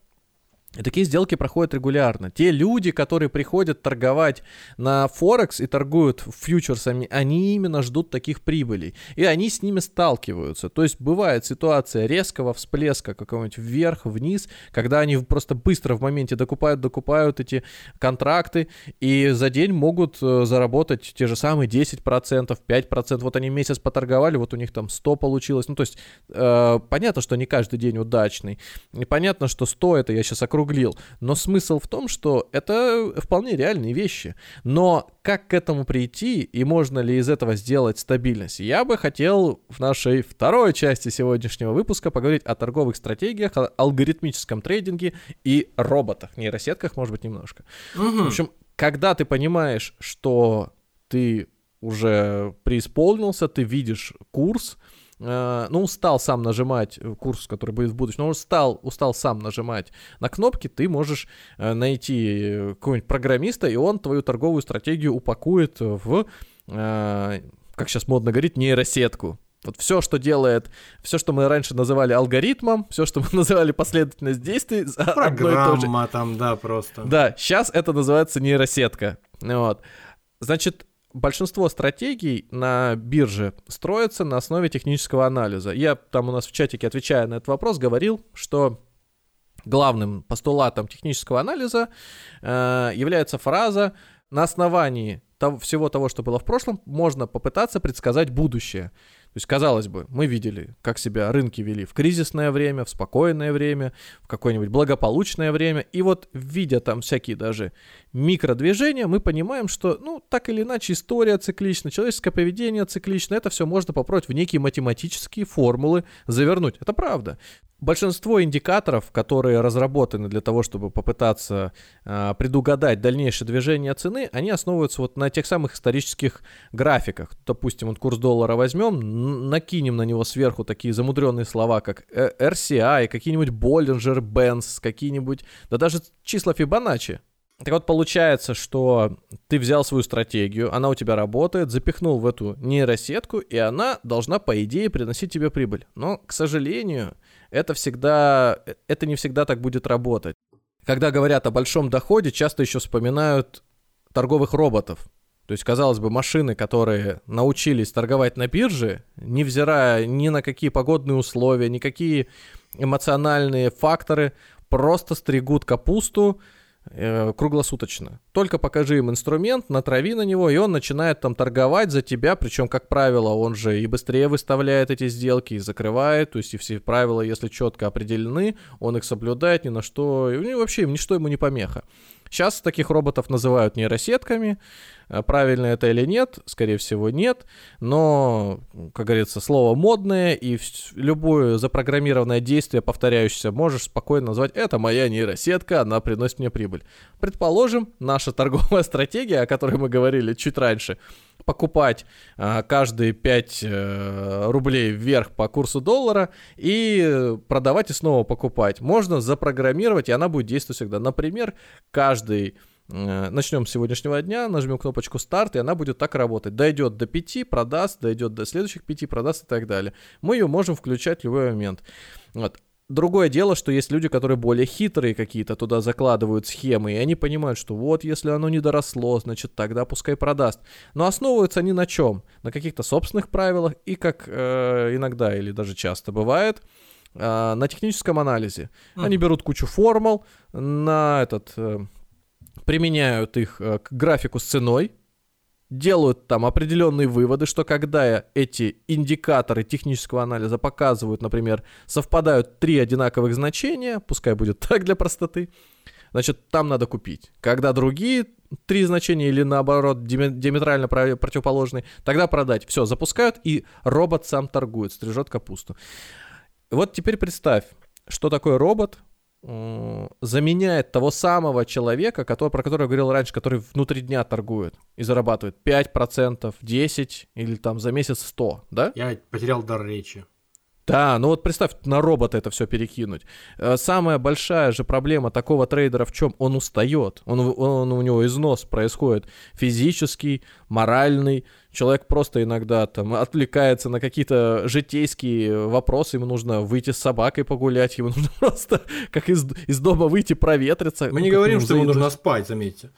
И такие сделки проходят регулярно. Те люди, которые приходят торговать на Форекс и торгуют фьючерсами, они именно ждут таких прибылей. И они с ними сталкиваются. То есть бывает ситуация резкого всплеска какого-нибудь вверх, вниз, когда они просто быстро в моменте докупают, докупают эти контракты и за день могут э, заработать те же самые 10%, 5%. Вот они месяц поторговали, вот у них там 100 получилось. Ну, то есть э, понятно, что не каждый день удачный. И понятно, что 100 это я сейчас округляю округлил. Но смысл в том, что это вполне реальные вещи. Но как к этому прийти и можно ли из этого сделать стабильность? Я бы хотел в нашей второй части сегодняшнего выпуска поговорить о торговых стратегиях, о алгоритмическом трейдинге и роботах, нейросетках, может быть, немножко. Угу. В общем, когда ты понимаешь, что ты уже преисполнился, ты видишь курс, Э, ну, устал сам нажимать э, курс, который будет в будущем, но устал, устал сам нажимать на кнопки, ты можешь э, найти какого-нибудь программиста, и он твою торговую стратегию упакует в, как сейчас модно говорить, нейросетку. Вот все, что делает, все, что мы раньше называли алгоритмом, все, что мы называли последовательность действий, программа там, да, просто. Да, сейчас это называется нейросетка. Вот. Значит, большинство стратегий на бирже строятся на основе технического анализа. Я там у нас в чатике, отвечая на этот вопрос, говорил, что главным постулатом технического анализа э, является фраза «на основании того, всего того, что было в прошлом, можно попытаться предсказать будущее». То есть, казалось бы, мы видели, как себя рынки вели в кризисное время, в спокойное время, в какое-нибудь благополучное время. И вот, видя там всякие даже микродвижения, мы понимаем, что, ну, так или иначе, история циклична, человеческое поведение циклично. Это все можно попробовать в некие математические формулы завернуть. Это правда. Большинство индикаторов, которые разработаны для того, чтобы попытаться э, предугадать дальнейшее движение цены, они основываются вот на тех самых исторических графиках. Допустим, вот курс доллара возьмем, накинем на него сверху такие замудренные слова, как RCI, какие-нибудь Bollinger Bands, какие-нибудь, да даже числа Фибоначчи. Так вот, получается, что ты взял свою стратегию, она у тебя работает, запихнул в эту нейросетку, и она должна, по идее, приносить тебе прибыль. Но, к сожалению, это всегда, это не всегда так будет работать. Когда говорят о большом доходе, часто еще вспоминают торговых роботов. То есть, казалось бы, машины, которые научились торговать на бирже, невзирая ни на какие погодные условия, никакие эмоциональные факторы, просто стригут капусту, Э, круглосуточно. Только покажи им инструмент, натрави на него, и он начинает там торговать за тебя, причем, как правило, он же и быстрее выставляет эти сделки, и закрывает, то есть и все правила, если четко определены, он их соблюдает, ни на что, и вообще ничто ему не помеха. Сейчас таких роботов называют нейросетками. Э, правильно это или нет? Скорее всего, нет. Но, как говорится, слово модное, и любое запрограммированное действие, повторяющееся, можешь спокойно назвать «это моя нейросетка, она приносит мне прибыль». Предположим, наша торговая стратегия, о которой мы говорили чуть раньше, покупать а, каждые 5 а, рублей вверх по курсу доллара и продавать и снова покупать. Можно запрограммировать, и она будет действовать всегда. Например, каждый э, Начнем с сегодняшнего дня, нажмем кнопочку старт, и она будет так работать. Дойдет до 5, продаст, дойдет до следующих 5, продаст и так далее. Мы ее можем включать в любой момент. Вот. Другое дело, что есть люди, которые более хитрые какие-то туда закладывают схемы, и они понимают, что вот если оно не доросло, значит тогда пускай продаст. Но основываются они на чем? На каких-то собственных правилах и, как э, иногда или даже часто бывает, э, на техническом анализе. Mm. Они берут кучу формул, на этот э, применяют их э, к графику с ценой, делают там определенные выводы, что когда эти индикаторы технического анализа показывают, например, совпадают три одинаковых значения, пускай будет так для простоты, значит, там надо купить. Когда другие три значения или наоборот диаметрально противоположные, тогда продать. Все, запускают, и робот сам торгует, стрижет капусту. Вот теперь представь, что такое робот, заменяет того самого человека, который, про которого я говорил раньше, который внутри дня торгует и зарабатывает 5%, 10% или там за месяц 100, да? Я потерял дар речи. Да, ну вот представь, на робота это все перекинуть. Э, самая большая же проблема такого трейдера в чем? Он устает. Он, он, у него износ происходит физический, моральный. Человек просто иногда там отвлекается на какие-то житейские вопросы. Ему нужно выйти с собакой погулять. Ему нужно просто как из, из дома выйти проветриться. Мы не ну, говорим, что ему нужно спать, заметьте.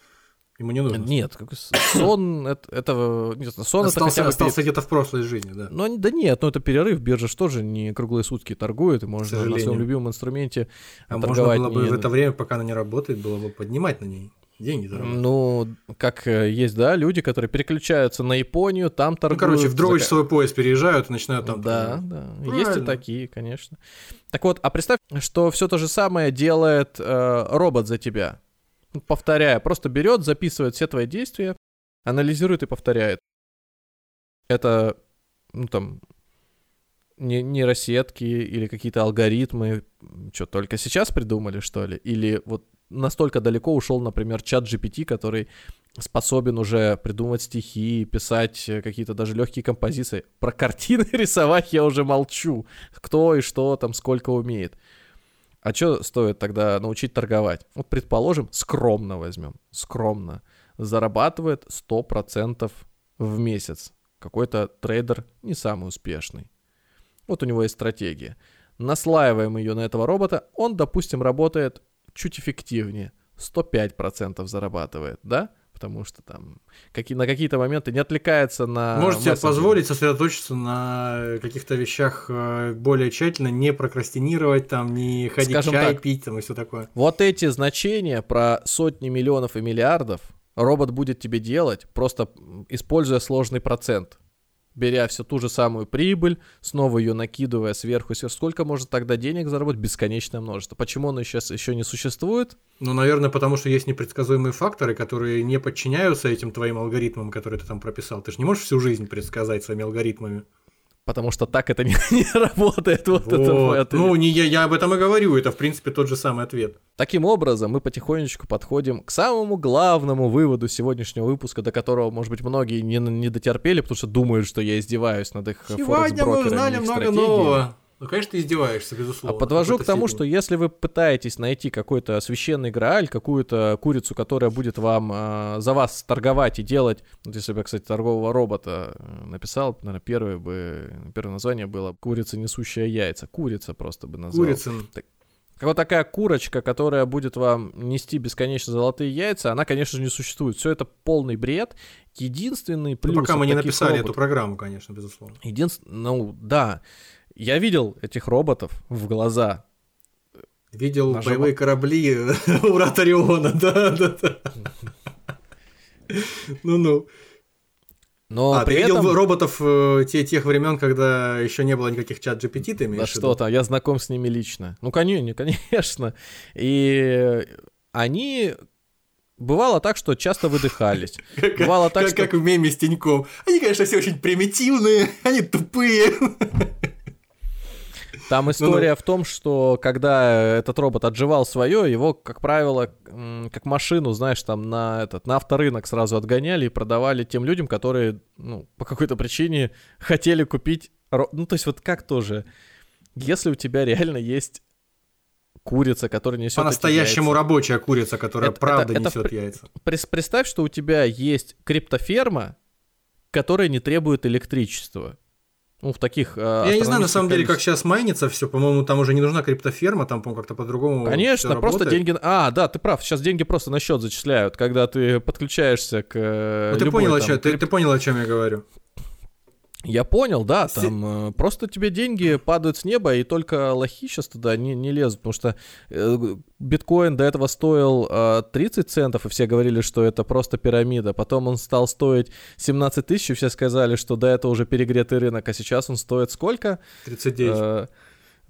Ему не нужно. Нет, как сон это, это нет, сон остался, это хотя бы остался где-то в прошлой жизни, да. Ну да нет, ну это перерыв, биржа же тоже не круглые сутки торгует, и можно на своем любимом инструменте а торговать. Можно было бы не... в это время, пока она не работает, было бы поднимать на ней деньги зарабатывать. Ну, как э, есть, да, люди, которые переключаются наЯпонию, там торгуют. Ну, короче, в другой пояс переезжают и начинают там Да, торговать. да. Правильно. Есть и такие, конечно. Так вот, а представь, что все то же самое делает э, робот за тебя повторяя, просто берет, записывает все твои действия, анализирует и повторяет. Это, ну там, не, нейросетки или какие-то алгоритмы, что только сейчас придумали, что ли? Или вот настолько далеко ушел, например, чат GPT, который способен уже придумывать стихи, писать какие-то даже легкие композиции. Про картины рисовать я уже молчу. Кто и что там, сколько умеет. А что стоит тогда научить торговать? Вот, предположим, скромно возьмем. Скромно. Зарабатывает 100% в месяц. Какой-то трейдер не самый успешный. Вот у него есть стратегия. Наслаиваем ее на этого робота. Он, допустим, работает чуть эффективнее. 105% зарабатывает, да? потому что там какие, на какие-то моменты не отвлекается на... Можете позволить сосредоточиться на каких-то вещах э, более тщательно, не прокрастинировать, там, не ходить Скажем чай так, пить там, и все такое. Вот эти значения про сотни миллионов и миллиардов робот будет тебе делать, просто используя сложный процент беря всю ту же самую прибыль, снова ее накидывая сверху, сверху. Сколько может тогда денег заработать? Бесконечное множество. Почему оно сейчас еще не существует? Ну, наверное, потому что есть непредсказуемые факторы, которые не подчиняются этим твоим алгоритмам, которые ты там прописал. Ты же не можешь всю жизнь предсказать своими алгоритмами потому что так это не, не работает. Вот, вот. Это мой ответ. Ну, не, я, я об этом и говорю, это, в принципе, тот же самый ответ. Таким образом, мы потихонечку подходим к самому главному выводу сегодняшнего выпуска, до которого, может быть, многие не, не дотерпели, потому что думают, что я издеваюсь над их Сегодня мы узнали много нового. Ну, конечно, ты издеваешься, безусловно. А подвожу к тому, степени. что если вы пытаетесь найти какой-то священный грааль, какую-то курицу, которая будет вам э, за вас торговать и делать, вот если бы я, кстати, торгового робота э, написал, наверное, первое бы, первое название было «Курица, несущая яйца». Курица просто бы назвал. Курица. Так, вот такая курочка, которая будет вам нести бесконечно золотые яйца, она, конечно же, не существует. Все это полный бред. Единственный плюс... Ну, пока мы не написали роботов, эту программу, конечно, безусловно. Единственный, ну, да. Я видел этих роботов в глаза. Видел Нажим... боевые корабли у Ратариона, да, да, да. Ну-ну. Но а, при ты этом... видел роботов э, те, тех времен, когда еще не было никаких чат GPT, ты имеешь Да что там, я знаком с ними лично. Ну, конечно, конечно. И они Бывало так, что часто выдыхались. Бывало так, как, что... как в меме с Тиньком. Они, конечно, все очень примитивные, они тупые. Там ну, история ну, в том, что когда этот робот отживал свое, его, как правило, как машину, знаешь, там на этот на авторынок сразу отгоняли и продавали тем людям, которые, ну, по какой-то причине хотели купить. Ну, то есть вот как тоже, если у тебя реально есть курица, которая несет По-настоящему рабочая курица, которая это, правда это, несет это, яйца. Представь, что у тебя есть криптоферма, которая не требует электричества. Ну, в таких... Э, Я не знаю, на самом деле, как сейчас майнится все. По-моему, там уже не нужна криптоферма, там, по-моему, как-то по-другому Конечно, просто деньги... А, да, ты прав, сейчас деньги просто на счет зачисляют, когда ты подключаешься к э, ну, ты понял, там, о чем, ты, ты понял, о чем я говорю. Я понял, да, там э, просто тебе деньги падают с неба, и только лохи сейчас туда не, не лезут, потому что э, биткоин до этого стоил э, 30 центов, и все говорили, что это просто пирамида. Потом он стал стоить 17 тысяч, и все сказали, что да, это уже перегретый рынок, а сейчас он стоит сколько? 39. Э,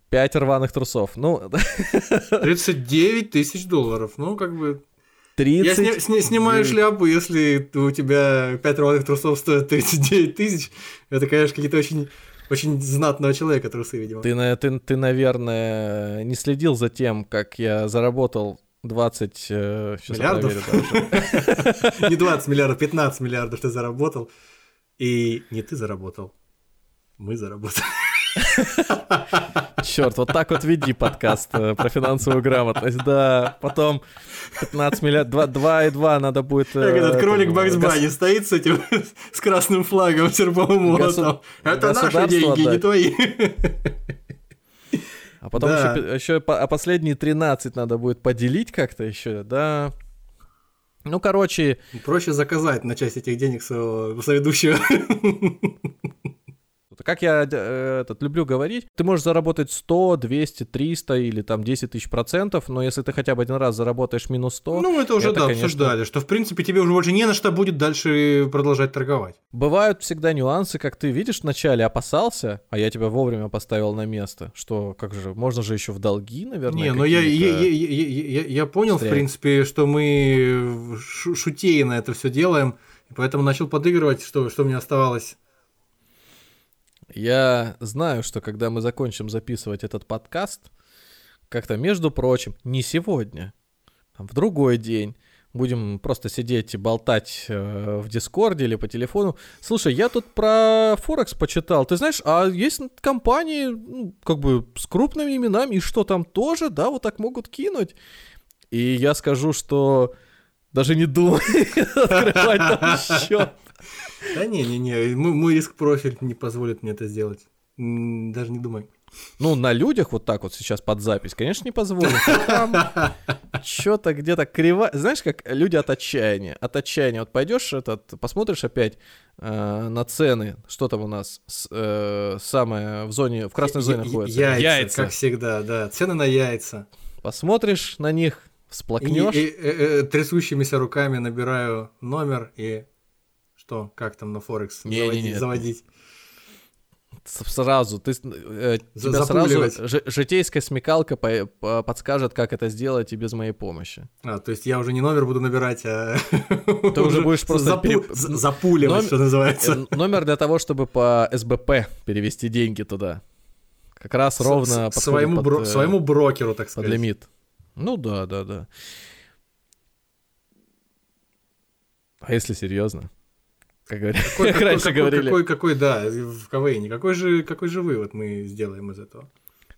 5 рваных трусов. Ну... 39 тысяч долларов, ну как бы... 30... Я сни- сни- снимаю шляпу, если у тебя 5 рваных трусов стоит 39 тысяч. Это, конечно, какие-то очень очень знатного человека трусы, видимо. Ты, ты, ты, наверное, не следил за тем, как я заработал 20... Э, миллиардов? Не 20 миллиардов, 15 миллиардов ты заработал. И не ты заработал, мы заработали. Черт, вот так вот веди подкаст э, про финансовую грамотность. Да, потом 15 миллиардов, 2, и 2 надо будет... Как этот э, кролик Бакс Банни стоит с этим, с красным флагом, серповым молотом. Это наши деньги, не твои. А потом да. еще, еще а последние 13 надо будет поделить как-то еще, да. Ну, короче... Проще заказать на часть этих денег своего соведущего. Как я э, этот, люблю говорить, ты можешь заработать 100, 200, 300 или там 10 тысяч процентов, но если ты хотя бы один раз заработаешь минус 100... Ну, это уже, это, да, конечно... обсуждали, что, в принципе, тебе уже больше не на что будет дальше продолжать торговать. Бывают всегда нюансы, как ты видишь вначале опасался, а я тебя вовремя поставил на место, что, как же, можно же еще в долги, наверное, Не, ну я, я, я, я, я понял, Стрелять. в принципе, что мы шутейно это все делаем, и поэтому начал подыгрывать, что, что мне оставалось я знаю, что когда мы закончим записывать этот подкаст, как-то, между прочим, не сегодня, а в другой день, будем просто сидеть и болтать э, в Дискорде или по телефону. Слушай, я тут про Форекс почитал. Ты знаешь, а есть компании, ну, как бы с крупными именами, и что там тоже, да, вот так могут кинуть. И я скажу, что даже не думай открывать там счет. Да не-не-не, мой риск-профиль не позволит мне это сделать. Даже не думай. Ну, на людях вот так вот сейчас под запись, конечно, не позволит. что-то где-то криво. Знаешь, как люди от отчаяния. От отчаяния. Вот пойдешь этот, посмотришь опять э, на цены, что там у нас с, э, самое в зоне, в красной зоне находится. Яйца, яйца, как всегда, да. Цены на яйца. Посмотришь на них, всплакнешь. И, и, и, и, трясущимися руками набираю номер и что? Как там на Форекс не, заводить? Не, не, заводить? Сразу, ты, э, тебя сразу ж, житейская смекалка по, по, подскажет, как это сделать и без моей помощи. А, то есть я уже не номер буду набирать, а... Ты уже будешь просто... Запу... Переп... Запуливать, номер... что называется. Э, номер для того, чтобы по СБП перевести деньги туда. Как раз ровно... С, своему, под, бро... своему брокеру, так сказать. Под лимит. Ну да, да, да. А если серьезно? Как, какой, как раньше какой, говорили. Какой, какой, да, в КВН. Какой же, какой же вывод мы сделаем из этого?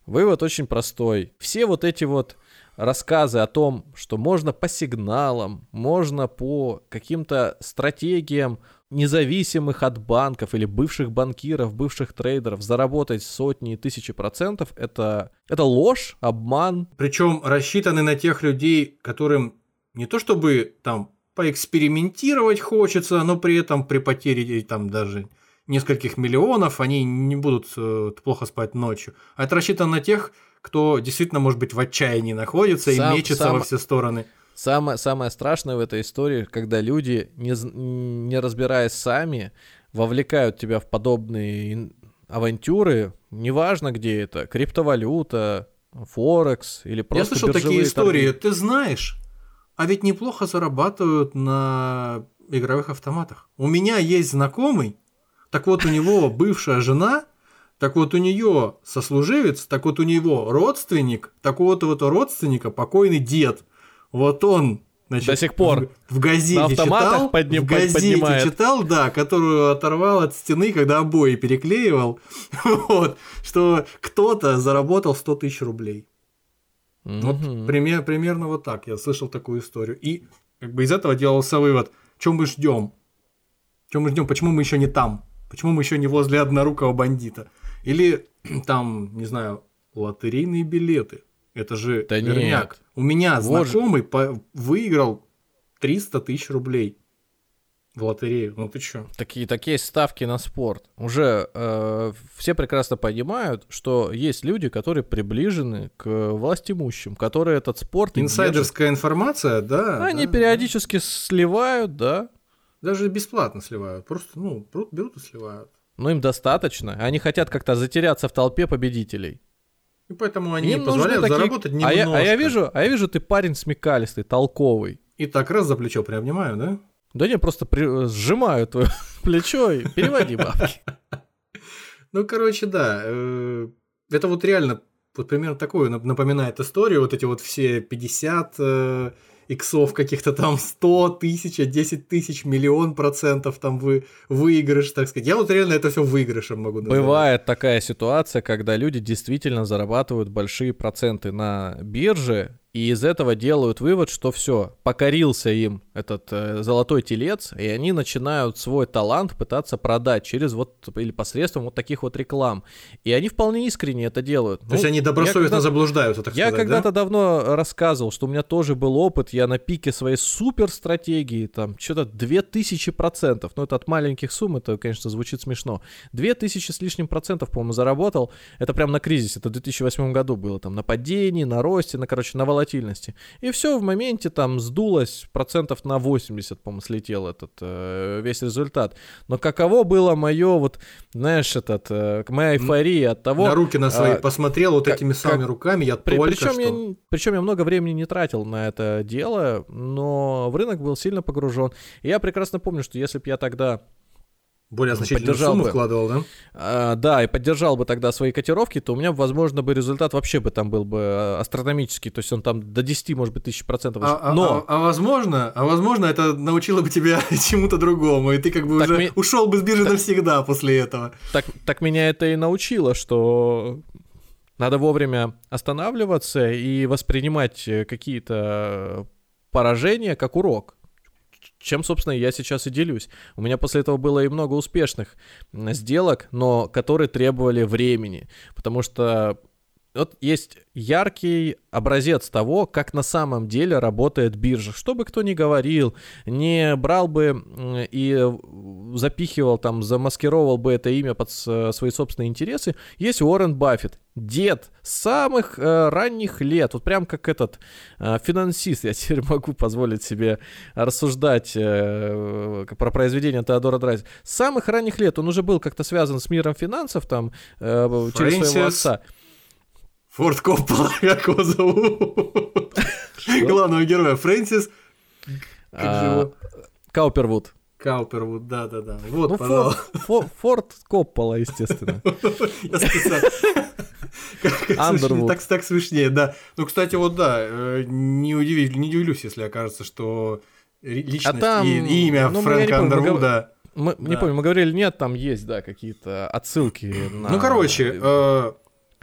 Вывод очень простой. Все вот эти вот рассказы о том, что можно по сигналам, можно по каким-то стратегиям независимых от банков или бывших банкиров, бывших трейдеров заработать сотни и тысячи процентов, это, это ложь, обман. Причем рассчитаны на тех людей, которым не то чтобы там поэкспериментировать хочется, но при этом при потере там даже нескольких миллионов они не будут э, плохо спать ночью. А это рассчитано на тех, кто действительно, может быть, в отчаянии находится сам, и мечется сам, во все стороны. Самое, самое страшное в этой истории, когда люди, не, не разбираясь сами, вовлекают тебя в подобные авантюры, неважно где это, криптовалюта, Форекс или просто Я слышал такие истории, торги. ты знаешь, а ведь неплохо зарабатывают на игровых автоматах. У меня есть знакомый, так вот у него бывшая жена так вот у нее сослуживец, так вот у него родственник, такого-то родственника покойный дед. Вот он Значит, До сих пор в, в газете читал, подним, в газете поднимает. читал, да, которую оторвал от стены, когда обои переклеивал, вот, что кто-то заработал 100 тысяч рублей. Mm-hmm. Вот пример, примерно вот так я слышал такую историю. И как бы из этого делался вывод, чем мы ждем, чем мы ждем, почему мы еще не там, почему мы еще не возле однорукого бандита. Или там, не знаю, лотерейные билеты. Это же да верняк. Нет. У меня вот знакомый по- выиграл 300 тысяч рублей в лотерею. Ну ты чё? Такие, такие ставки на спорт. Уже э, все прекрасно понимают, что есть люди, которые приближены к властимущим, которые этот спорт... Инсайдерская держат. информация, да. Они да, периодически да. сливают, да. Даже бесплатно сливают. Просто, ну, берут и сливают но им достаточно. Они хотят как-то затеряться в толпе победителей. И поэтому они им позволяют такие... заработать немножко. А я, а я вижу, а я вижу, ты парень смекалистый, толковый. И так раз за плечо приобнимаю, да? Да не, просто при... сжимаю твое плечо и переводи бабки. Ну, короче, да. Э, это вот реально вот примерно такое напоминает историю. Вот эти вот все 50 иксов каких-то там 100 тысяч, 10 тысяч, миллион процентов там вы, выигрыш, так сказать. Я вот реально это все выигрышем могу назвать. Бывает такая ситуация, когда люди действительно зарабатывают большие проценты на бирже, и из этого делают вывод, что все, покорился им этот э, золотой телец, и они начинают свой талант пытаться продать через вот или посредством вот таких вот реклам. И они вполне искренне это делают. То ну, есть они добросовестно когда, заблуждаются, так я сказать, Я когда-то да? давно рассказывал, что у меня тоже был опыт, я на пике своей супер стратегии, там, что-то 2000%, ну это от маленьких сумм, это, конечно, звучит смешно. 2000 с лишним процентов, по-моему, заработал, это прям на кризисе, это в 2008 году было, там, на падении, на росте, на, короче, на волатильности волатильности. И все в моменте там сдулось, процентов на 80, по-моему, слетел этот э, весь результат. Но каково было мое, вот, знаешь, этот, э, моя эйфория от того... На руки на свои а, посмотрел вот как, этими самыми как, руками, я при, только причем что... Я, причем я много времени не тратил на это дело, но в рынок был сильно погружен. И я прекрасно помню, что если бы я тогда более значительную сумму бы, вкладывал, да? А, да, и поддержал бы тогда свои котировки, то у меня, возможно, бы результат вообще бы там был бы а, астрономический, то есть он там до 10, может быть, тысяч процентов. А, а, Но... а, а, возможно, а возможно, это научило бы тебя чему-то другому, и ты как бы так уже ми... ушел бы с биржи так... навсегда после этого. Так, так меня это и научило, что надо вовремя останавливаться и воспринимать какие-то поражения как урок чем, собственно, я сейчас и делюсь. У меня после этого было и много успешных сделок, но которые требовали времени, потому что вот есть яркий образец того, как на самом деле работает биржа. Что бы кто ни говорил, не брал бы и запихивал там, замаскировал бы это имя под свои собственные интересы, есть Уоррен Баффет, дед самых э, ранних лет, вот прям как этот э, финансист, я теперь могу позволить себе рассуждать э, про произведение Теодора Драйза. С самых ранних лет он уже был как-то связан с миром финансов там э, через своего отца. Форд Коппола, как его зовут? Главного героя Фрэнсис. А, Каупервуд. Каупервуд, да-да-да. Вот, ну, пожалуйста. Форд, Форд Коппола, естественно. Я специально. Андервуд. Так, так смешнее, да. Ну, кстати, вот да, э, не, удивлюсь, не удивлюсь, если окажется, что личность а там, и, и имя ну, Фрэнка Андервуда Мы, да. Не помню, мы говорили, нет, там есть, да, какие-то отсылки на... Ну, короче, э,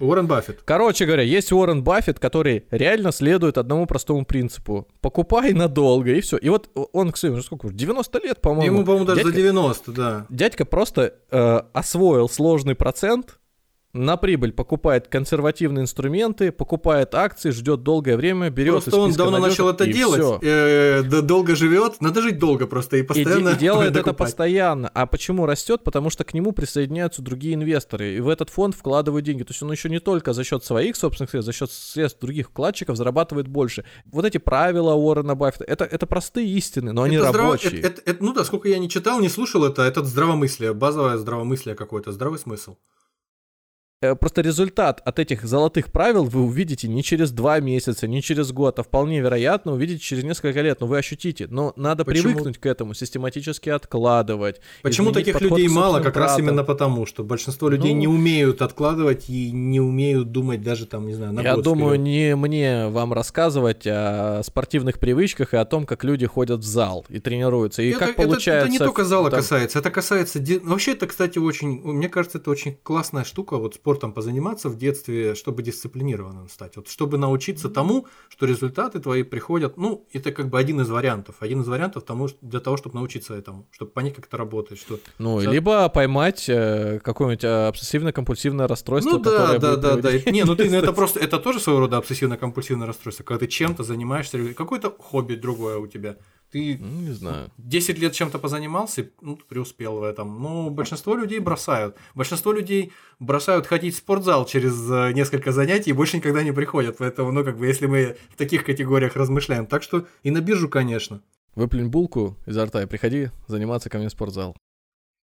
Уоррен Баффет. Короче говоря, есть Уоррен Баффет, который реально следует одному простому принципу. Покупай надолго, и все. И вот он, кстати, уже сколько? 90 лет, по-моему. Ему, по-моему, даже дядька, за 90, да. Дядька просто э, освоил сложный процент, на прибыль покупает консервативные инструменты, покупает акции, ждет долгое время, берет Просто он давно начал это делать, э, да, долго живет, надо жить долго просто и постоянно. И, и делает это постоянно. А почему растет? Потому что к нему присоединяются другие инвесторы, и в этот фонд вкладывают деньги. То есть он еще не только за счет своих собственных средств, за счет средств других вкладчиков зарабатывает больше. Вот эти правила Уоррена Баффета, это, это простые истины, но они это рабочие. Здраво... Это, это, это, ну да, сколько я не читал, не слушал это, это здравомыслие, базовое здравомыслие какое-то, здравый смысл. Э, просто результат от этих золотых правил вы увидите не через два месяца, не через год, а вполне вероятно увидите через несколько лет. Но вы ощутите. Но надо Почему? привыкнуть к этому, систематически откладывать. Почему таких людей мало? Как раз именно потому, что большинство людей ну, не умеют откладывать и не умеют думать даже там, не знаю, на Я год думаю, вперед. не мне вам рассказывать о спортивных привычках и о том, как люди ходят в зал и тренируются. И это, как получается... Это, это не только зала там... касается, это касается... Вообще это, кстати, очень... Мне кажется, это очень классная штука. Вот спортом позаниматься в детстве, чтобы дисциплинированным стать. Вот чтобы научиться тому, что результаты твои приходят, ну, это как бы один из вариантов. Один из вариантов тому, для того, чтобы научиться этому, чтобы понять, как это работает. Что... Ну, Сейчас... либо поймать э, какое-нибудь э, обсессивно-компульсивное расстройство. Ну да, да, да, да. Не, ну ты, ну, это просто, это тоже своего рода обсессивно-компульсивное расстройство, когда ты чем-то занимаешься, какое-то хобби другое у тебя. Ты ну, не знаю. 10 лет чем-то позанимался, ну, преуспел в этом. Но большинство людей бросают. Большинство людей бросают ходить в спортзал через э, несколько занятий и больше никогда не приходят. Поэтому, ну, как бы, если мы в таких категориях размышляем. Так что и на биржу, конечно. Выплюнь булку изо рта и приходи заниматься ко мне в спортзал.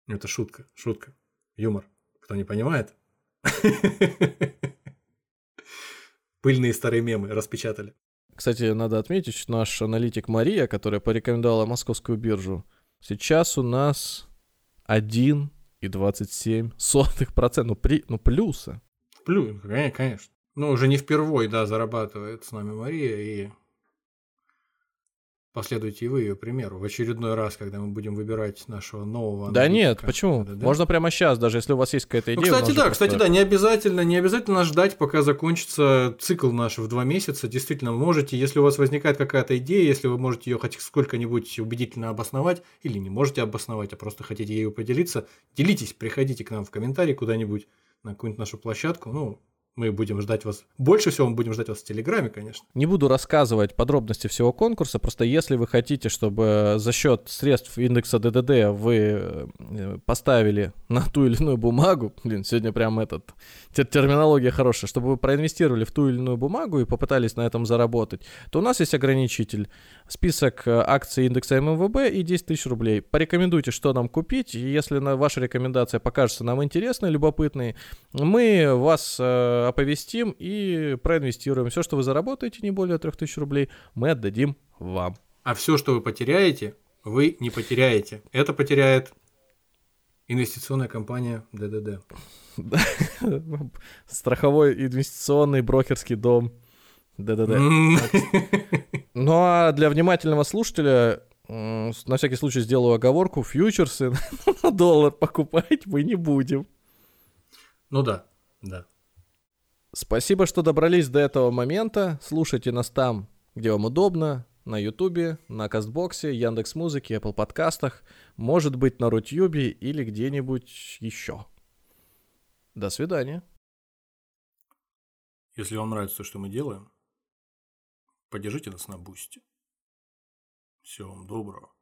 Это шутка, шутка. Юмор. Кто не понимает? Пыльные старые мемы распечатали. Кстати, надо отметить, наш аналитик Мария, которая порекомендовала московскую биржу, сейчас у нас 1,27%. Ну, при, ну плюса. Плюс, конечно. Ну, уже не впервой, да, зарабатывает с нами Мария, и Последуйте и вы ее примеру в очередной раз, когда мы будем выбирать нашего нового. Да нет, почему? Да, да? Можно прямо сейчас, даже если у вас есть какая-то ну, идея. Ну, кстати, да, кстати, да, не обязательно, не обязательно ждать, пока закончится цикл наш в два месяца. Действительно, можете, если у вас возникает какая-то идея, если вы можете ее хоть сколько-нибудь убедительно обосновать, или не можете обосновать, а просто хотите ею поделиться, делитесь, приходите к нам в комментарии куда-нибудь на какую-нибудь нашу площадку. Ну, мы будем ждать вас. Больше всего мы будем ждать вас в Телеграме, конечно. Не буду рассказывать подробности всего конкурса, просто если вы хотите, чтобы за счет средств индекса ДДД вы э, поставили на ту или иную бумагу, блин, сегодня прям этот, терминология хорошая, чтобы вы проинвестировали в ту или иную бумагу и попытались на этом заработать, то у нас есть ограничитель. Список э, акций индекса ММВБ и 10 тысяч рублей. Порекомендуйте, что нам купить, и если ваша рекомендация покажется нам интересной, любопытной, мы вас э, оповестим и проинвестируем. Все, что вы заработаете, не более 3000 рублей, мы отдадим вам. А все, что вы потеряете, вы не потеряете. Это потеряет инвестиционная компания ДДД. Страховой инвестиционный брокерский дом ДДД. Ну а для внимательного слушателя на всякий случай сделаю оговорку, фьючерсы на доллар покупать мы не будем. Ну да, да. Спасибо, что добрались до этого момента. Слушайте нас там, где вам удобно. На Ютубе, на Кастбоксе, Яндекс Музыке, Apple подкастах, может быть на Рутюбе или где-нибудь еще. До свидания. Если вам нравится то, что мы делаем, поддержите нас на бусте. Всего вам доброго.